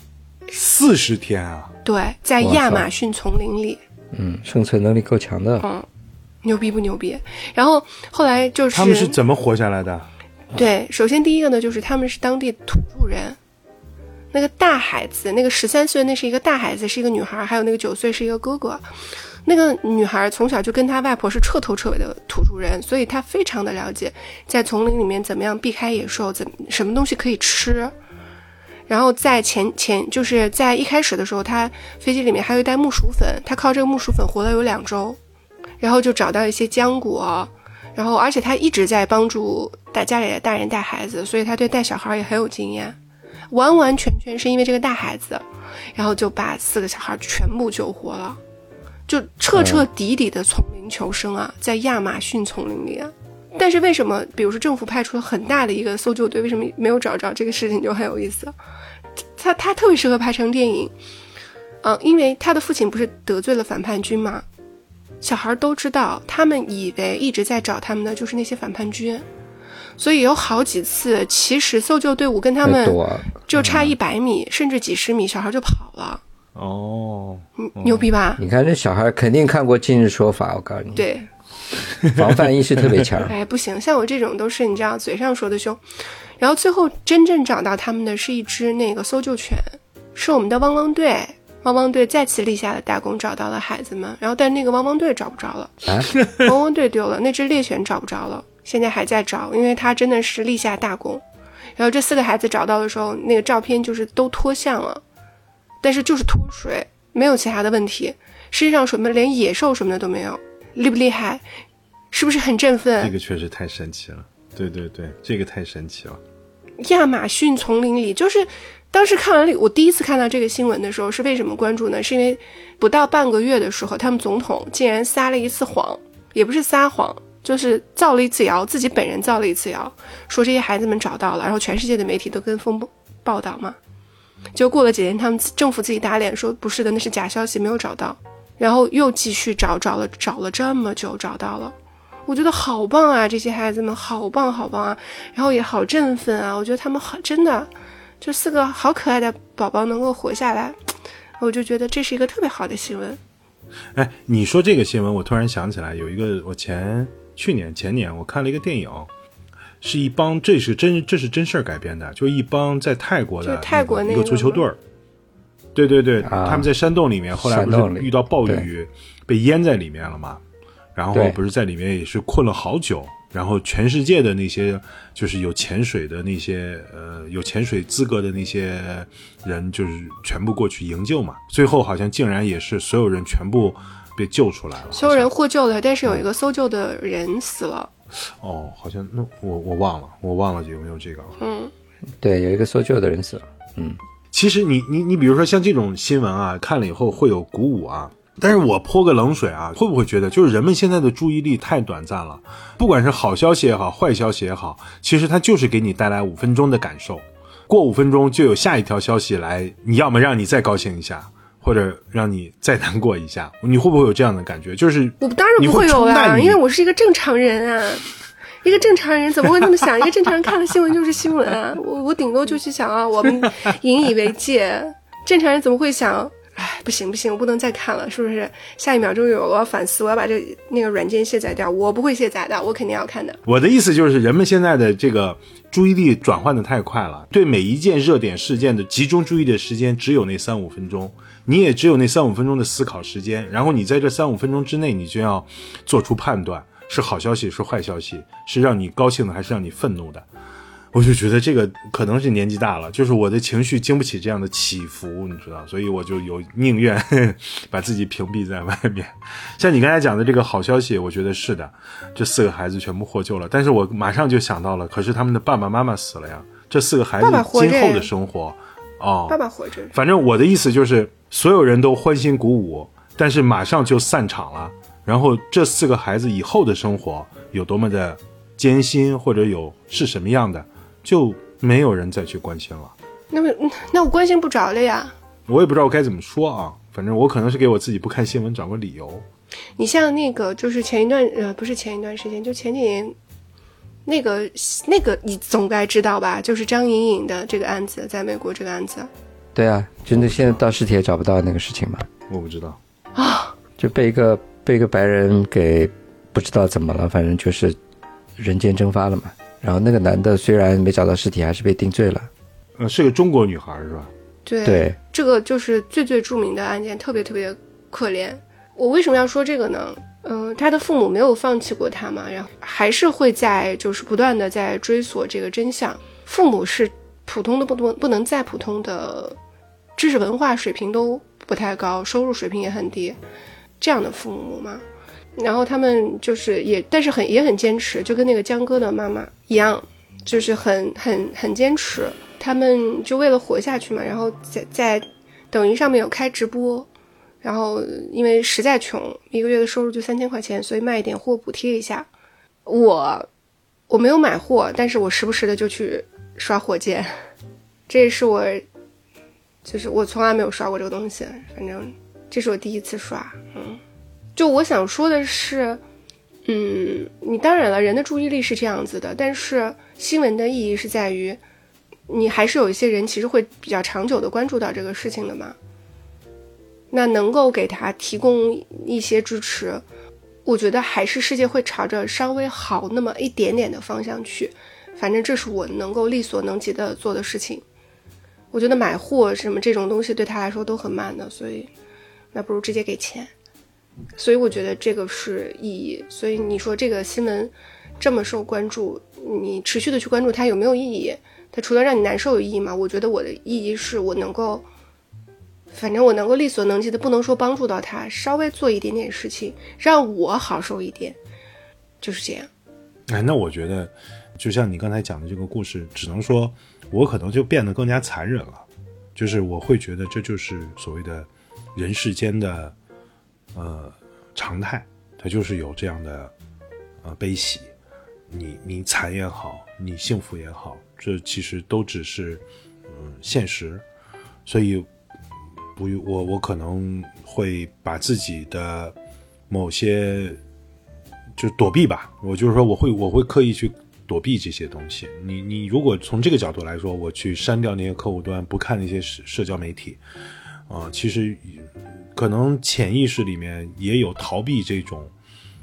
四十天啊！对，在亚马逊丛林里，嗯，生存能力够强的。牛逼不牛逼？然后后来就是他们是怎么活下来的？对，首先第一个呢，就是他们是当地土著人，那个大孩子，那个十三岁那是一个大孩子，是一个女孩，还有那个九岁是一个哥哥。那个女孩从小就跟她外婆是彻头彻尾的土著人，所以她非常的了解在丛林里面怎么样避开野兽，怎什么东西可以吃。然后在前前就是在一开始的时候，她飞机里面还有一袋木薯粉，她靠这个木薯粉活了有两周，然后就找到一些浆果，然后而且他一直在帮助大家里的大人带孩子，所以他对带小孩也很有经验，完完全全是因为这个大孩子，然后就把四个小孩全部救活了。就彻彻底底的丛林求生啊，在亚马逊丛林里啊，但是为什么，比如说政府派出了很大的一个搜救队，为什么没有找着这个事情就很有意思。他他特别适合拍成电影，嗯，因为他的父亲不是得罪了反叛军吗？小孩都知道，他们以为一直在找他们的就是那些反叛军，所以有好几次，其实搜救队伍跟他们就差一百米甚至几十米，小孩就跑了。哦，牛逼吧？你看这小孩肯定看过《今日说法》，我告诉你，对，防范意识特别强。哎，不行，像我这种都是你知道，嘴上说的凶。然后最后真正找到他们的是一只那个搜救犬，是我们的汪汪队。汪汪队再次立下了大功，找到了孩子们。然后但那个汪汪队找不着了，汪汪队丢了，那只猎犬找不着了，现在还在找，因为他真的是立下大功。然后这四个孩子找到的时候，那个照片就是都脱相了。但是就是脱水，没有其他的问题，身上什么连野兽什么的都没有，厉不厉害？是不是很振奋？这个确实太神奇了，对对对，这个太神奇了。亚马逊丛林里，就是当时看完我第一次看到这个新闻的时候，是为什么关注呢？是因为不到半个月的时候，他们总统竟然撒了一次谎，也不是撒谎，就是造了一次谣，自己本人造了一次谣，说这些孩子们找到了，然后全世界的媒体都跟风报道嘛。就过了几天，他们政府自己打脸说不是的，那是假消息，没有找到。然后又继续找，找了找了这么久，找到了。我觉得好棒啊，这些孩子们好棒好棒啊，然后也好振奋啊。我觉得他们好真的，这四个好可爱的宝宝能够活下来，我就觉得这是一个特别好的新闻。哎，你说这个新闻，我突然想起来，有一个我前去年前年我看了一个电影。是一帮，这是真，这是真事儿改编的，就一帮在泰国的泰国一个足球队儿，对对对，他们在山洞里面，后来不是遇到暴雨，被淹在里面了嘛，然后不是在里面也是困了好久，然后全世界的那些就是有潜水的那些呃有潜水资格的那些人，就是全部过去营救嘛，最后好像竟然也是所有人全部被救出来了，所有人获救了，但是有一个搜救的人死了。哦，好像那我我忘了，我忘了有没有这个。嗯，对，有一个搜救的人死了。嗯，其实你你你，比如说像这种新闻啊，看了以后会有鼓舞啊。但是我泼个冷水啊，会不会觉得就是人们现在的注意力太短暂了？不管是好消息也好，坏消息也好，其实它就是给你带来五分钟的感受，过五分钟就有下一条消息来，你要么让你再高兴一下。或者让你再难过一下，你会不会有这样的感觉？就是我当然不会有啊，因为我是一个正常人啊，一个正常人怎么会那么想？一个正常人看了新闻就是新闻啊，我我顶多就去想啊，我们引以为戒。正常人怎么会想？哎，不行不行，我不能再看了，是不是？下一秒钟有我要反思，我要把这那个软件卸载掉。我不会卸载的，我肯定要看的。我的意思就是，人们现在的这个注意力转换的太快了，对每一件热点事件的集中注意的时间只有那三五分钟。你也只有那三五分钟的思考时间，然后你在这三五分钟之内，你就要做出判断，是好消息是坏消息，是让你高兴的还是让你愤怒的？我就觉得这个可能是年纪大了，就是我的情绪经不起这样的起伏，你知道，所以我就有宁愿 把自己屏蔽在外面。像你刚才讲的这个好消息，我觉得是的，这四个孩子全部获救了，但是我马上就想到了，可是他们的爸爸妈妈死了呀，这四个孩子今后的生活。哦，爸爸活着。反正我的意思就是，所有人都欢欣鼓舞，但是马上就散场了。然后这四个孩子以后的生活有多么的艰辛，或者有是什么样的，就没有人再去关心了。那么，那我关心不着了呀。我也不知道该怎么说啊。反正我可能是给我自己不看新闻找个理由。你像那个，就是前一段呃，不是前一段时间，就前几年。那个那个你总该知道吧？就是张颖颖的这个案子，在美国这个案子。对啊，真的现在到尸体也找不到那个事情吗？我不知道啊，就被一个被一个白人给不知道怎么了，反正就是人间蒸发了嘛。然后那个男的虽然没找到尸体，还是被定罪了。呃，是个中国女孩是吧？对对，这个就是最最著名的案件，特别特别可怜。我为什么要说这个呢？嗯、他的父母没有放弃过他嘛，然后还是会在就是不断的在追索这个真相。父母是普通的不能不能再普通的，知识文化水平都不太高，收入水平也很低，这样的父母嘛。然后他们就是也，但是很也很坚持，就跟那个江哥的妈妈一样，就是很很很坚持。他们就为了活下去嘛，然后在在抖音上面有开直播，然后因为实在穷，一个月的收入就三千块钱，所以卖一点货补贴一下。我我没有买货，但是我时不时的就去刷火箭，这也是我就是我从来没有刷过这个东西，反正这是我第一次刷。嗯，就我想说的是，嗯，你当然了，人的注意力是这样子的，但是新闻的意义是在于，你还是有一些人其实会比较长久的关注到这个事情的嘛。那能够给他提供一些支持，我觉得还是世界会朝着稍微好那么一点点的方向去。反正这是我能够力所能及的做的事情。我觉得买货什么这种东西对他来说都很慢的，所以那不如直接给钱。所以我觉得这个是意义。所以你说这个新闻这么受关注，你持续的去关注它有没有意义？它除了让你难受有意义吗？我觉得我的意义是我能够，反正我能够力所能及的，不能说帮助到他，稍微做一点点事情，让我好受一点，就是这样。哎，那我觉得，就像你刚才讲的这个故事，只能说我可能就变得更加残忍了，就是我会觉得这就是所谓的人世间的呃常态，它就是有这样的呃悲喜，你你惨也好，你幸福也好，这其实都只是嗯现实，所以不我我可能会把自己的某些就躲避吧，我就是说我会我会刻意去躲避这些东西。你你如果从这个角度来说，我去删掉那些客户端，不看那些社社交媒体，啊、其实可能潜意识里面也有逃避这种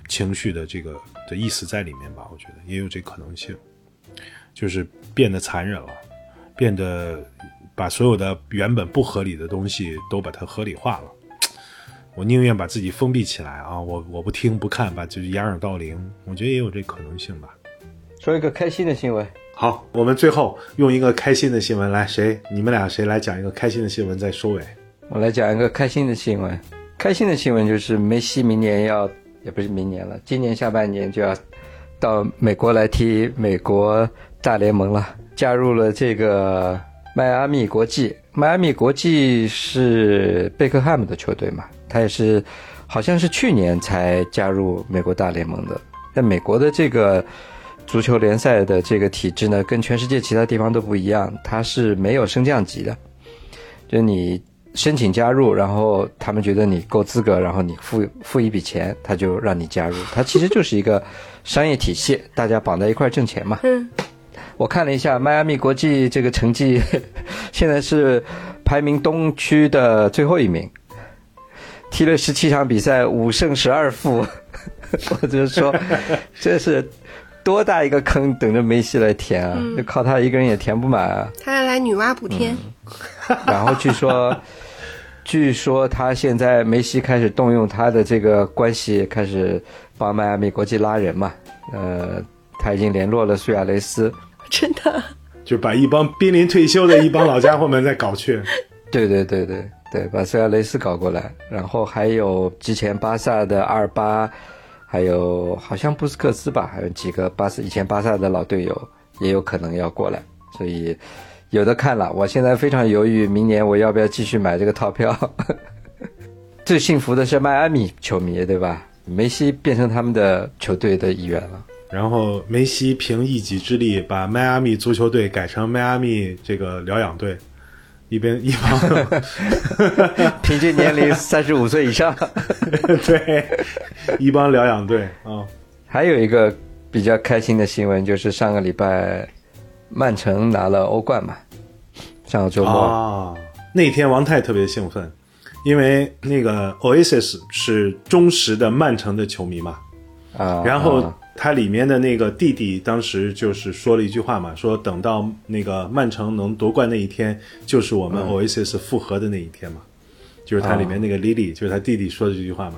情绪的这个的意思在里面吧。我觉得也有这可能性，就是变得残忍了，变得把所有的原本不合理的东西都把它合理化了。我宁愿把自己封闭起来啊！我我不听不看，把就是掩耳盗铃。我觉得也有这可能性吧。说一个开心的新闻，好，我们最后用一个开心的新闻来，谁你们俩谁来讲一个开心的新闻再收尾？我来讲一个开心的新闻。开心的新闻就是梅西明年要，也不是明年了，今年下半年就要到美国来踢美国大联盟了，加入了这个迈阿密国际。迈阿密国际是贝克汉姆的球队嘛，他也是好像是去年才加入美国大联盟的。但美国的这个足球联赛的这个体制呢，跟全世界其他地方都不一样，它是没有升降级的，就你申请加入，然后他们觉得你够资格，然后你付付一笔钱，他就让你加入。它其实就是一个商业体系，大家绑在一块儿挣钱嘛。嗯，我看了一下迈阿密国际这个成绩，现在是排名东区的最后一名，踢了十七场比赛，五胜十二负。我就说，这是多大一个坑等着梅西来填啊！就靠他一个人也填不满啊。他要来女娲补天。然后据说，据说他现在梅西开始动用他的这个关系，开始帮迈阿密国际拉人嘛。呃，他已经联络了苏亚雷斯。真的，就把一帮濒临退休的一帮老家伙们再搞去。对对对对对，把苏亚雷斯搞过来，然后还有之前巴萨的阿尔巴，还有好像布斯克斯吧，还有几个巴萨以前巴萨的老队友也有可能要过来，所以有的看了。我现在非常犹豫，明年我要不要继续买这个套票？最幸福的是迈阿密球迷，对吧？梅西变成他们的球队的一员了。然后梅西凭一己之力把迈阿密足球队改成迈阿密这个疗养队，一边一帮 平均年龄三十五岁以上。对一帮疗养队啊。还有一个比较开心的新闻，就是上个礼拜曼城拿了欧冠嘛，上个周末。啊，那天王太特别兴奋，因为那个 Oasis 是忠实的曼城的球迷嘛，啊，然后他里面的那个弟弟当时就是说了一句话嘛，说等到那个曼城能夺冠那一天，就是我们 Oasis 复合的那一天嘛，就是他里面那个 Lily，就是他弟弟说的这句话嘛。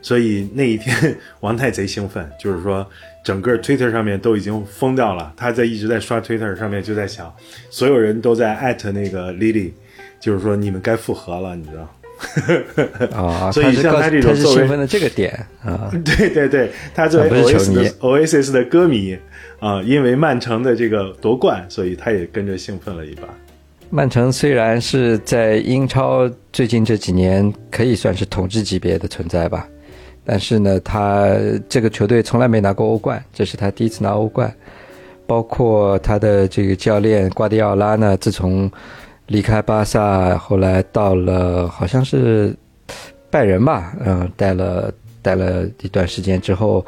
所以那一天，王太贼兴奋，就是说整个 Twitter 上面都已经疯掉了。他在一直在刷 Twitter 上面，就在想，所有人都在艾特那个 Lily，就是说你们该复合了，你知道。啊，所以像他这种作为兴奋的这个点啊，对对对，他作为 Oasis Oasis 的歌迷啊，因为曼城的这个夺冠，所以他也跟着兴奋了一把。曼城虽然是在英超最近这几年可以算是统治级别的存在吧。但是呢，他这个球队从来没拿过欧冠，这是他第一次拿欧冠。包括他的这个教练瓜迪奥拉呢，自从离开巴萨，后来到了好像是拜仁吧，嗯，待了待了一段时间之后，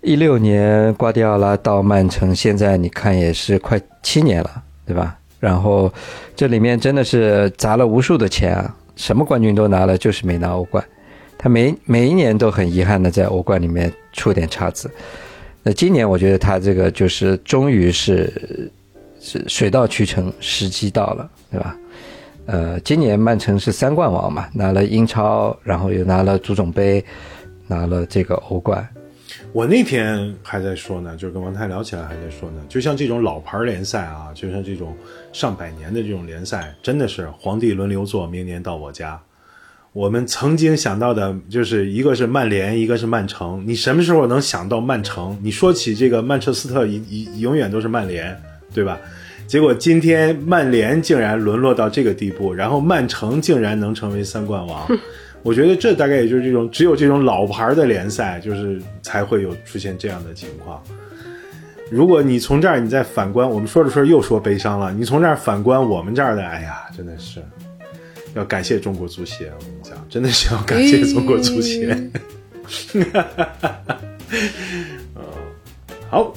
一六年瓜迪奥拉到曼城，现在你看也是快七年了，对吧？然后这里面真的是砸了无数的钱啊，什么冠军都拿了，就是没拿欧冠。他每每一年都很遗憾的在欧冠里面出点岔子，那今年我觉得他这个就是终于是是水到渠成，时机到了，对吧？呃，今年曼城是三冠王嘛，拿了英超，然后又拿了足总杯，拿了这个欧冠。我那天还在说呢，就是跟王太聊起来还在说呢，就像这种老牌联赛啊，就像这种上百年的这种联赛，真的是皇帝轮流坐，明年到我家。我们曾经想到的就是一个是曼联，一个是曼城。你什么时候能想到曼城？你说起这个曼彻斯特，一一永远都是曼联，对吧？结果今天曼联竟然沦落到这个地步，然后曼城竟然能成为三冠王。我觉得这大概也就是这种只有这种老牌的联赛，就是才会有出现这样的情况。如果你从这儿你再反观，我们说着说着又说悲伤了。你从这儿反观我们这儿的，哎呀，真的是。要感谢中国足协，我跟你讲，真的是要感谢中国足协。嗯，好，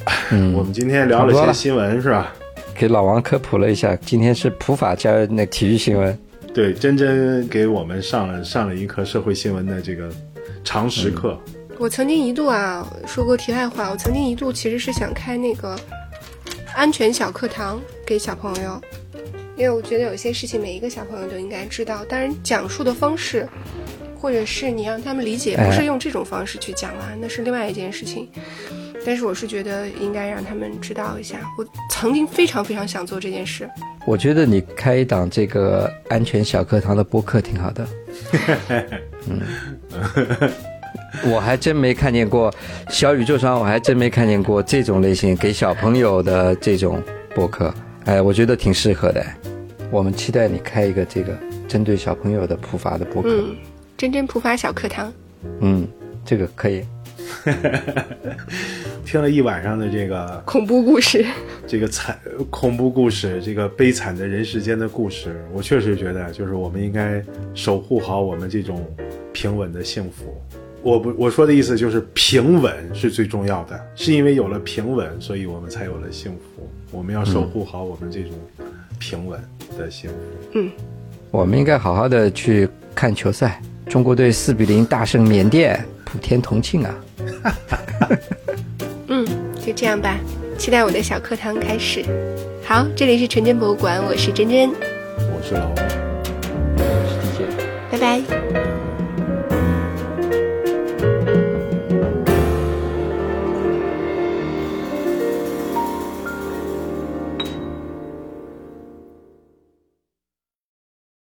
我们今天聊了些新闻，是吧？给老王科普了一下，今天是普法加那体育新闻。对，真真给我们上了上了一课社会新闻的这个常识课。我曾经一度啊，说过题外话，我曾经一度其实是想开那个安全小课堂给小朋友。因为我觉得有些事情每一个小朋友都应该知道，当然讲述的方式，或者是你让他们理解，不是用这种方式去讲啊，那是另外一件事情。但是我是觉得应该让他们知道一下，我曾经非常非常想做这件事。我觉得你开一档这个安全小课堂的播客挺好的。嗯，我还真没看见过小宇宙上，我还真没看见过这种类型给小朋友的这种播客。哎，我觉得挺适合的。我们期待你开一个这个针对小朋友的普法的博客，嗯，真真普法小课堂。嗯，这个可以。听了一晚上的这个 恐怖故事，这个惨恐怖故事，这个悲惨的人世间的故事，我确实觉得，就是我们应该守护好我们这种平稳的幸福。我不我说的意思就是平稳是最重要的，是因为有了平稳，所以我们才有了幸福。我们要守护好我们这种平稳的幸福。嗯，我们应该好好的去看球赛。中国队四比零大胜缅甸，普天同庆啊！嗯，就这样吧，期待我的小课堂开始。好，这里是纯真博物馆，我是真真，我是老王，我是 DJ，拜拜。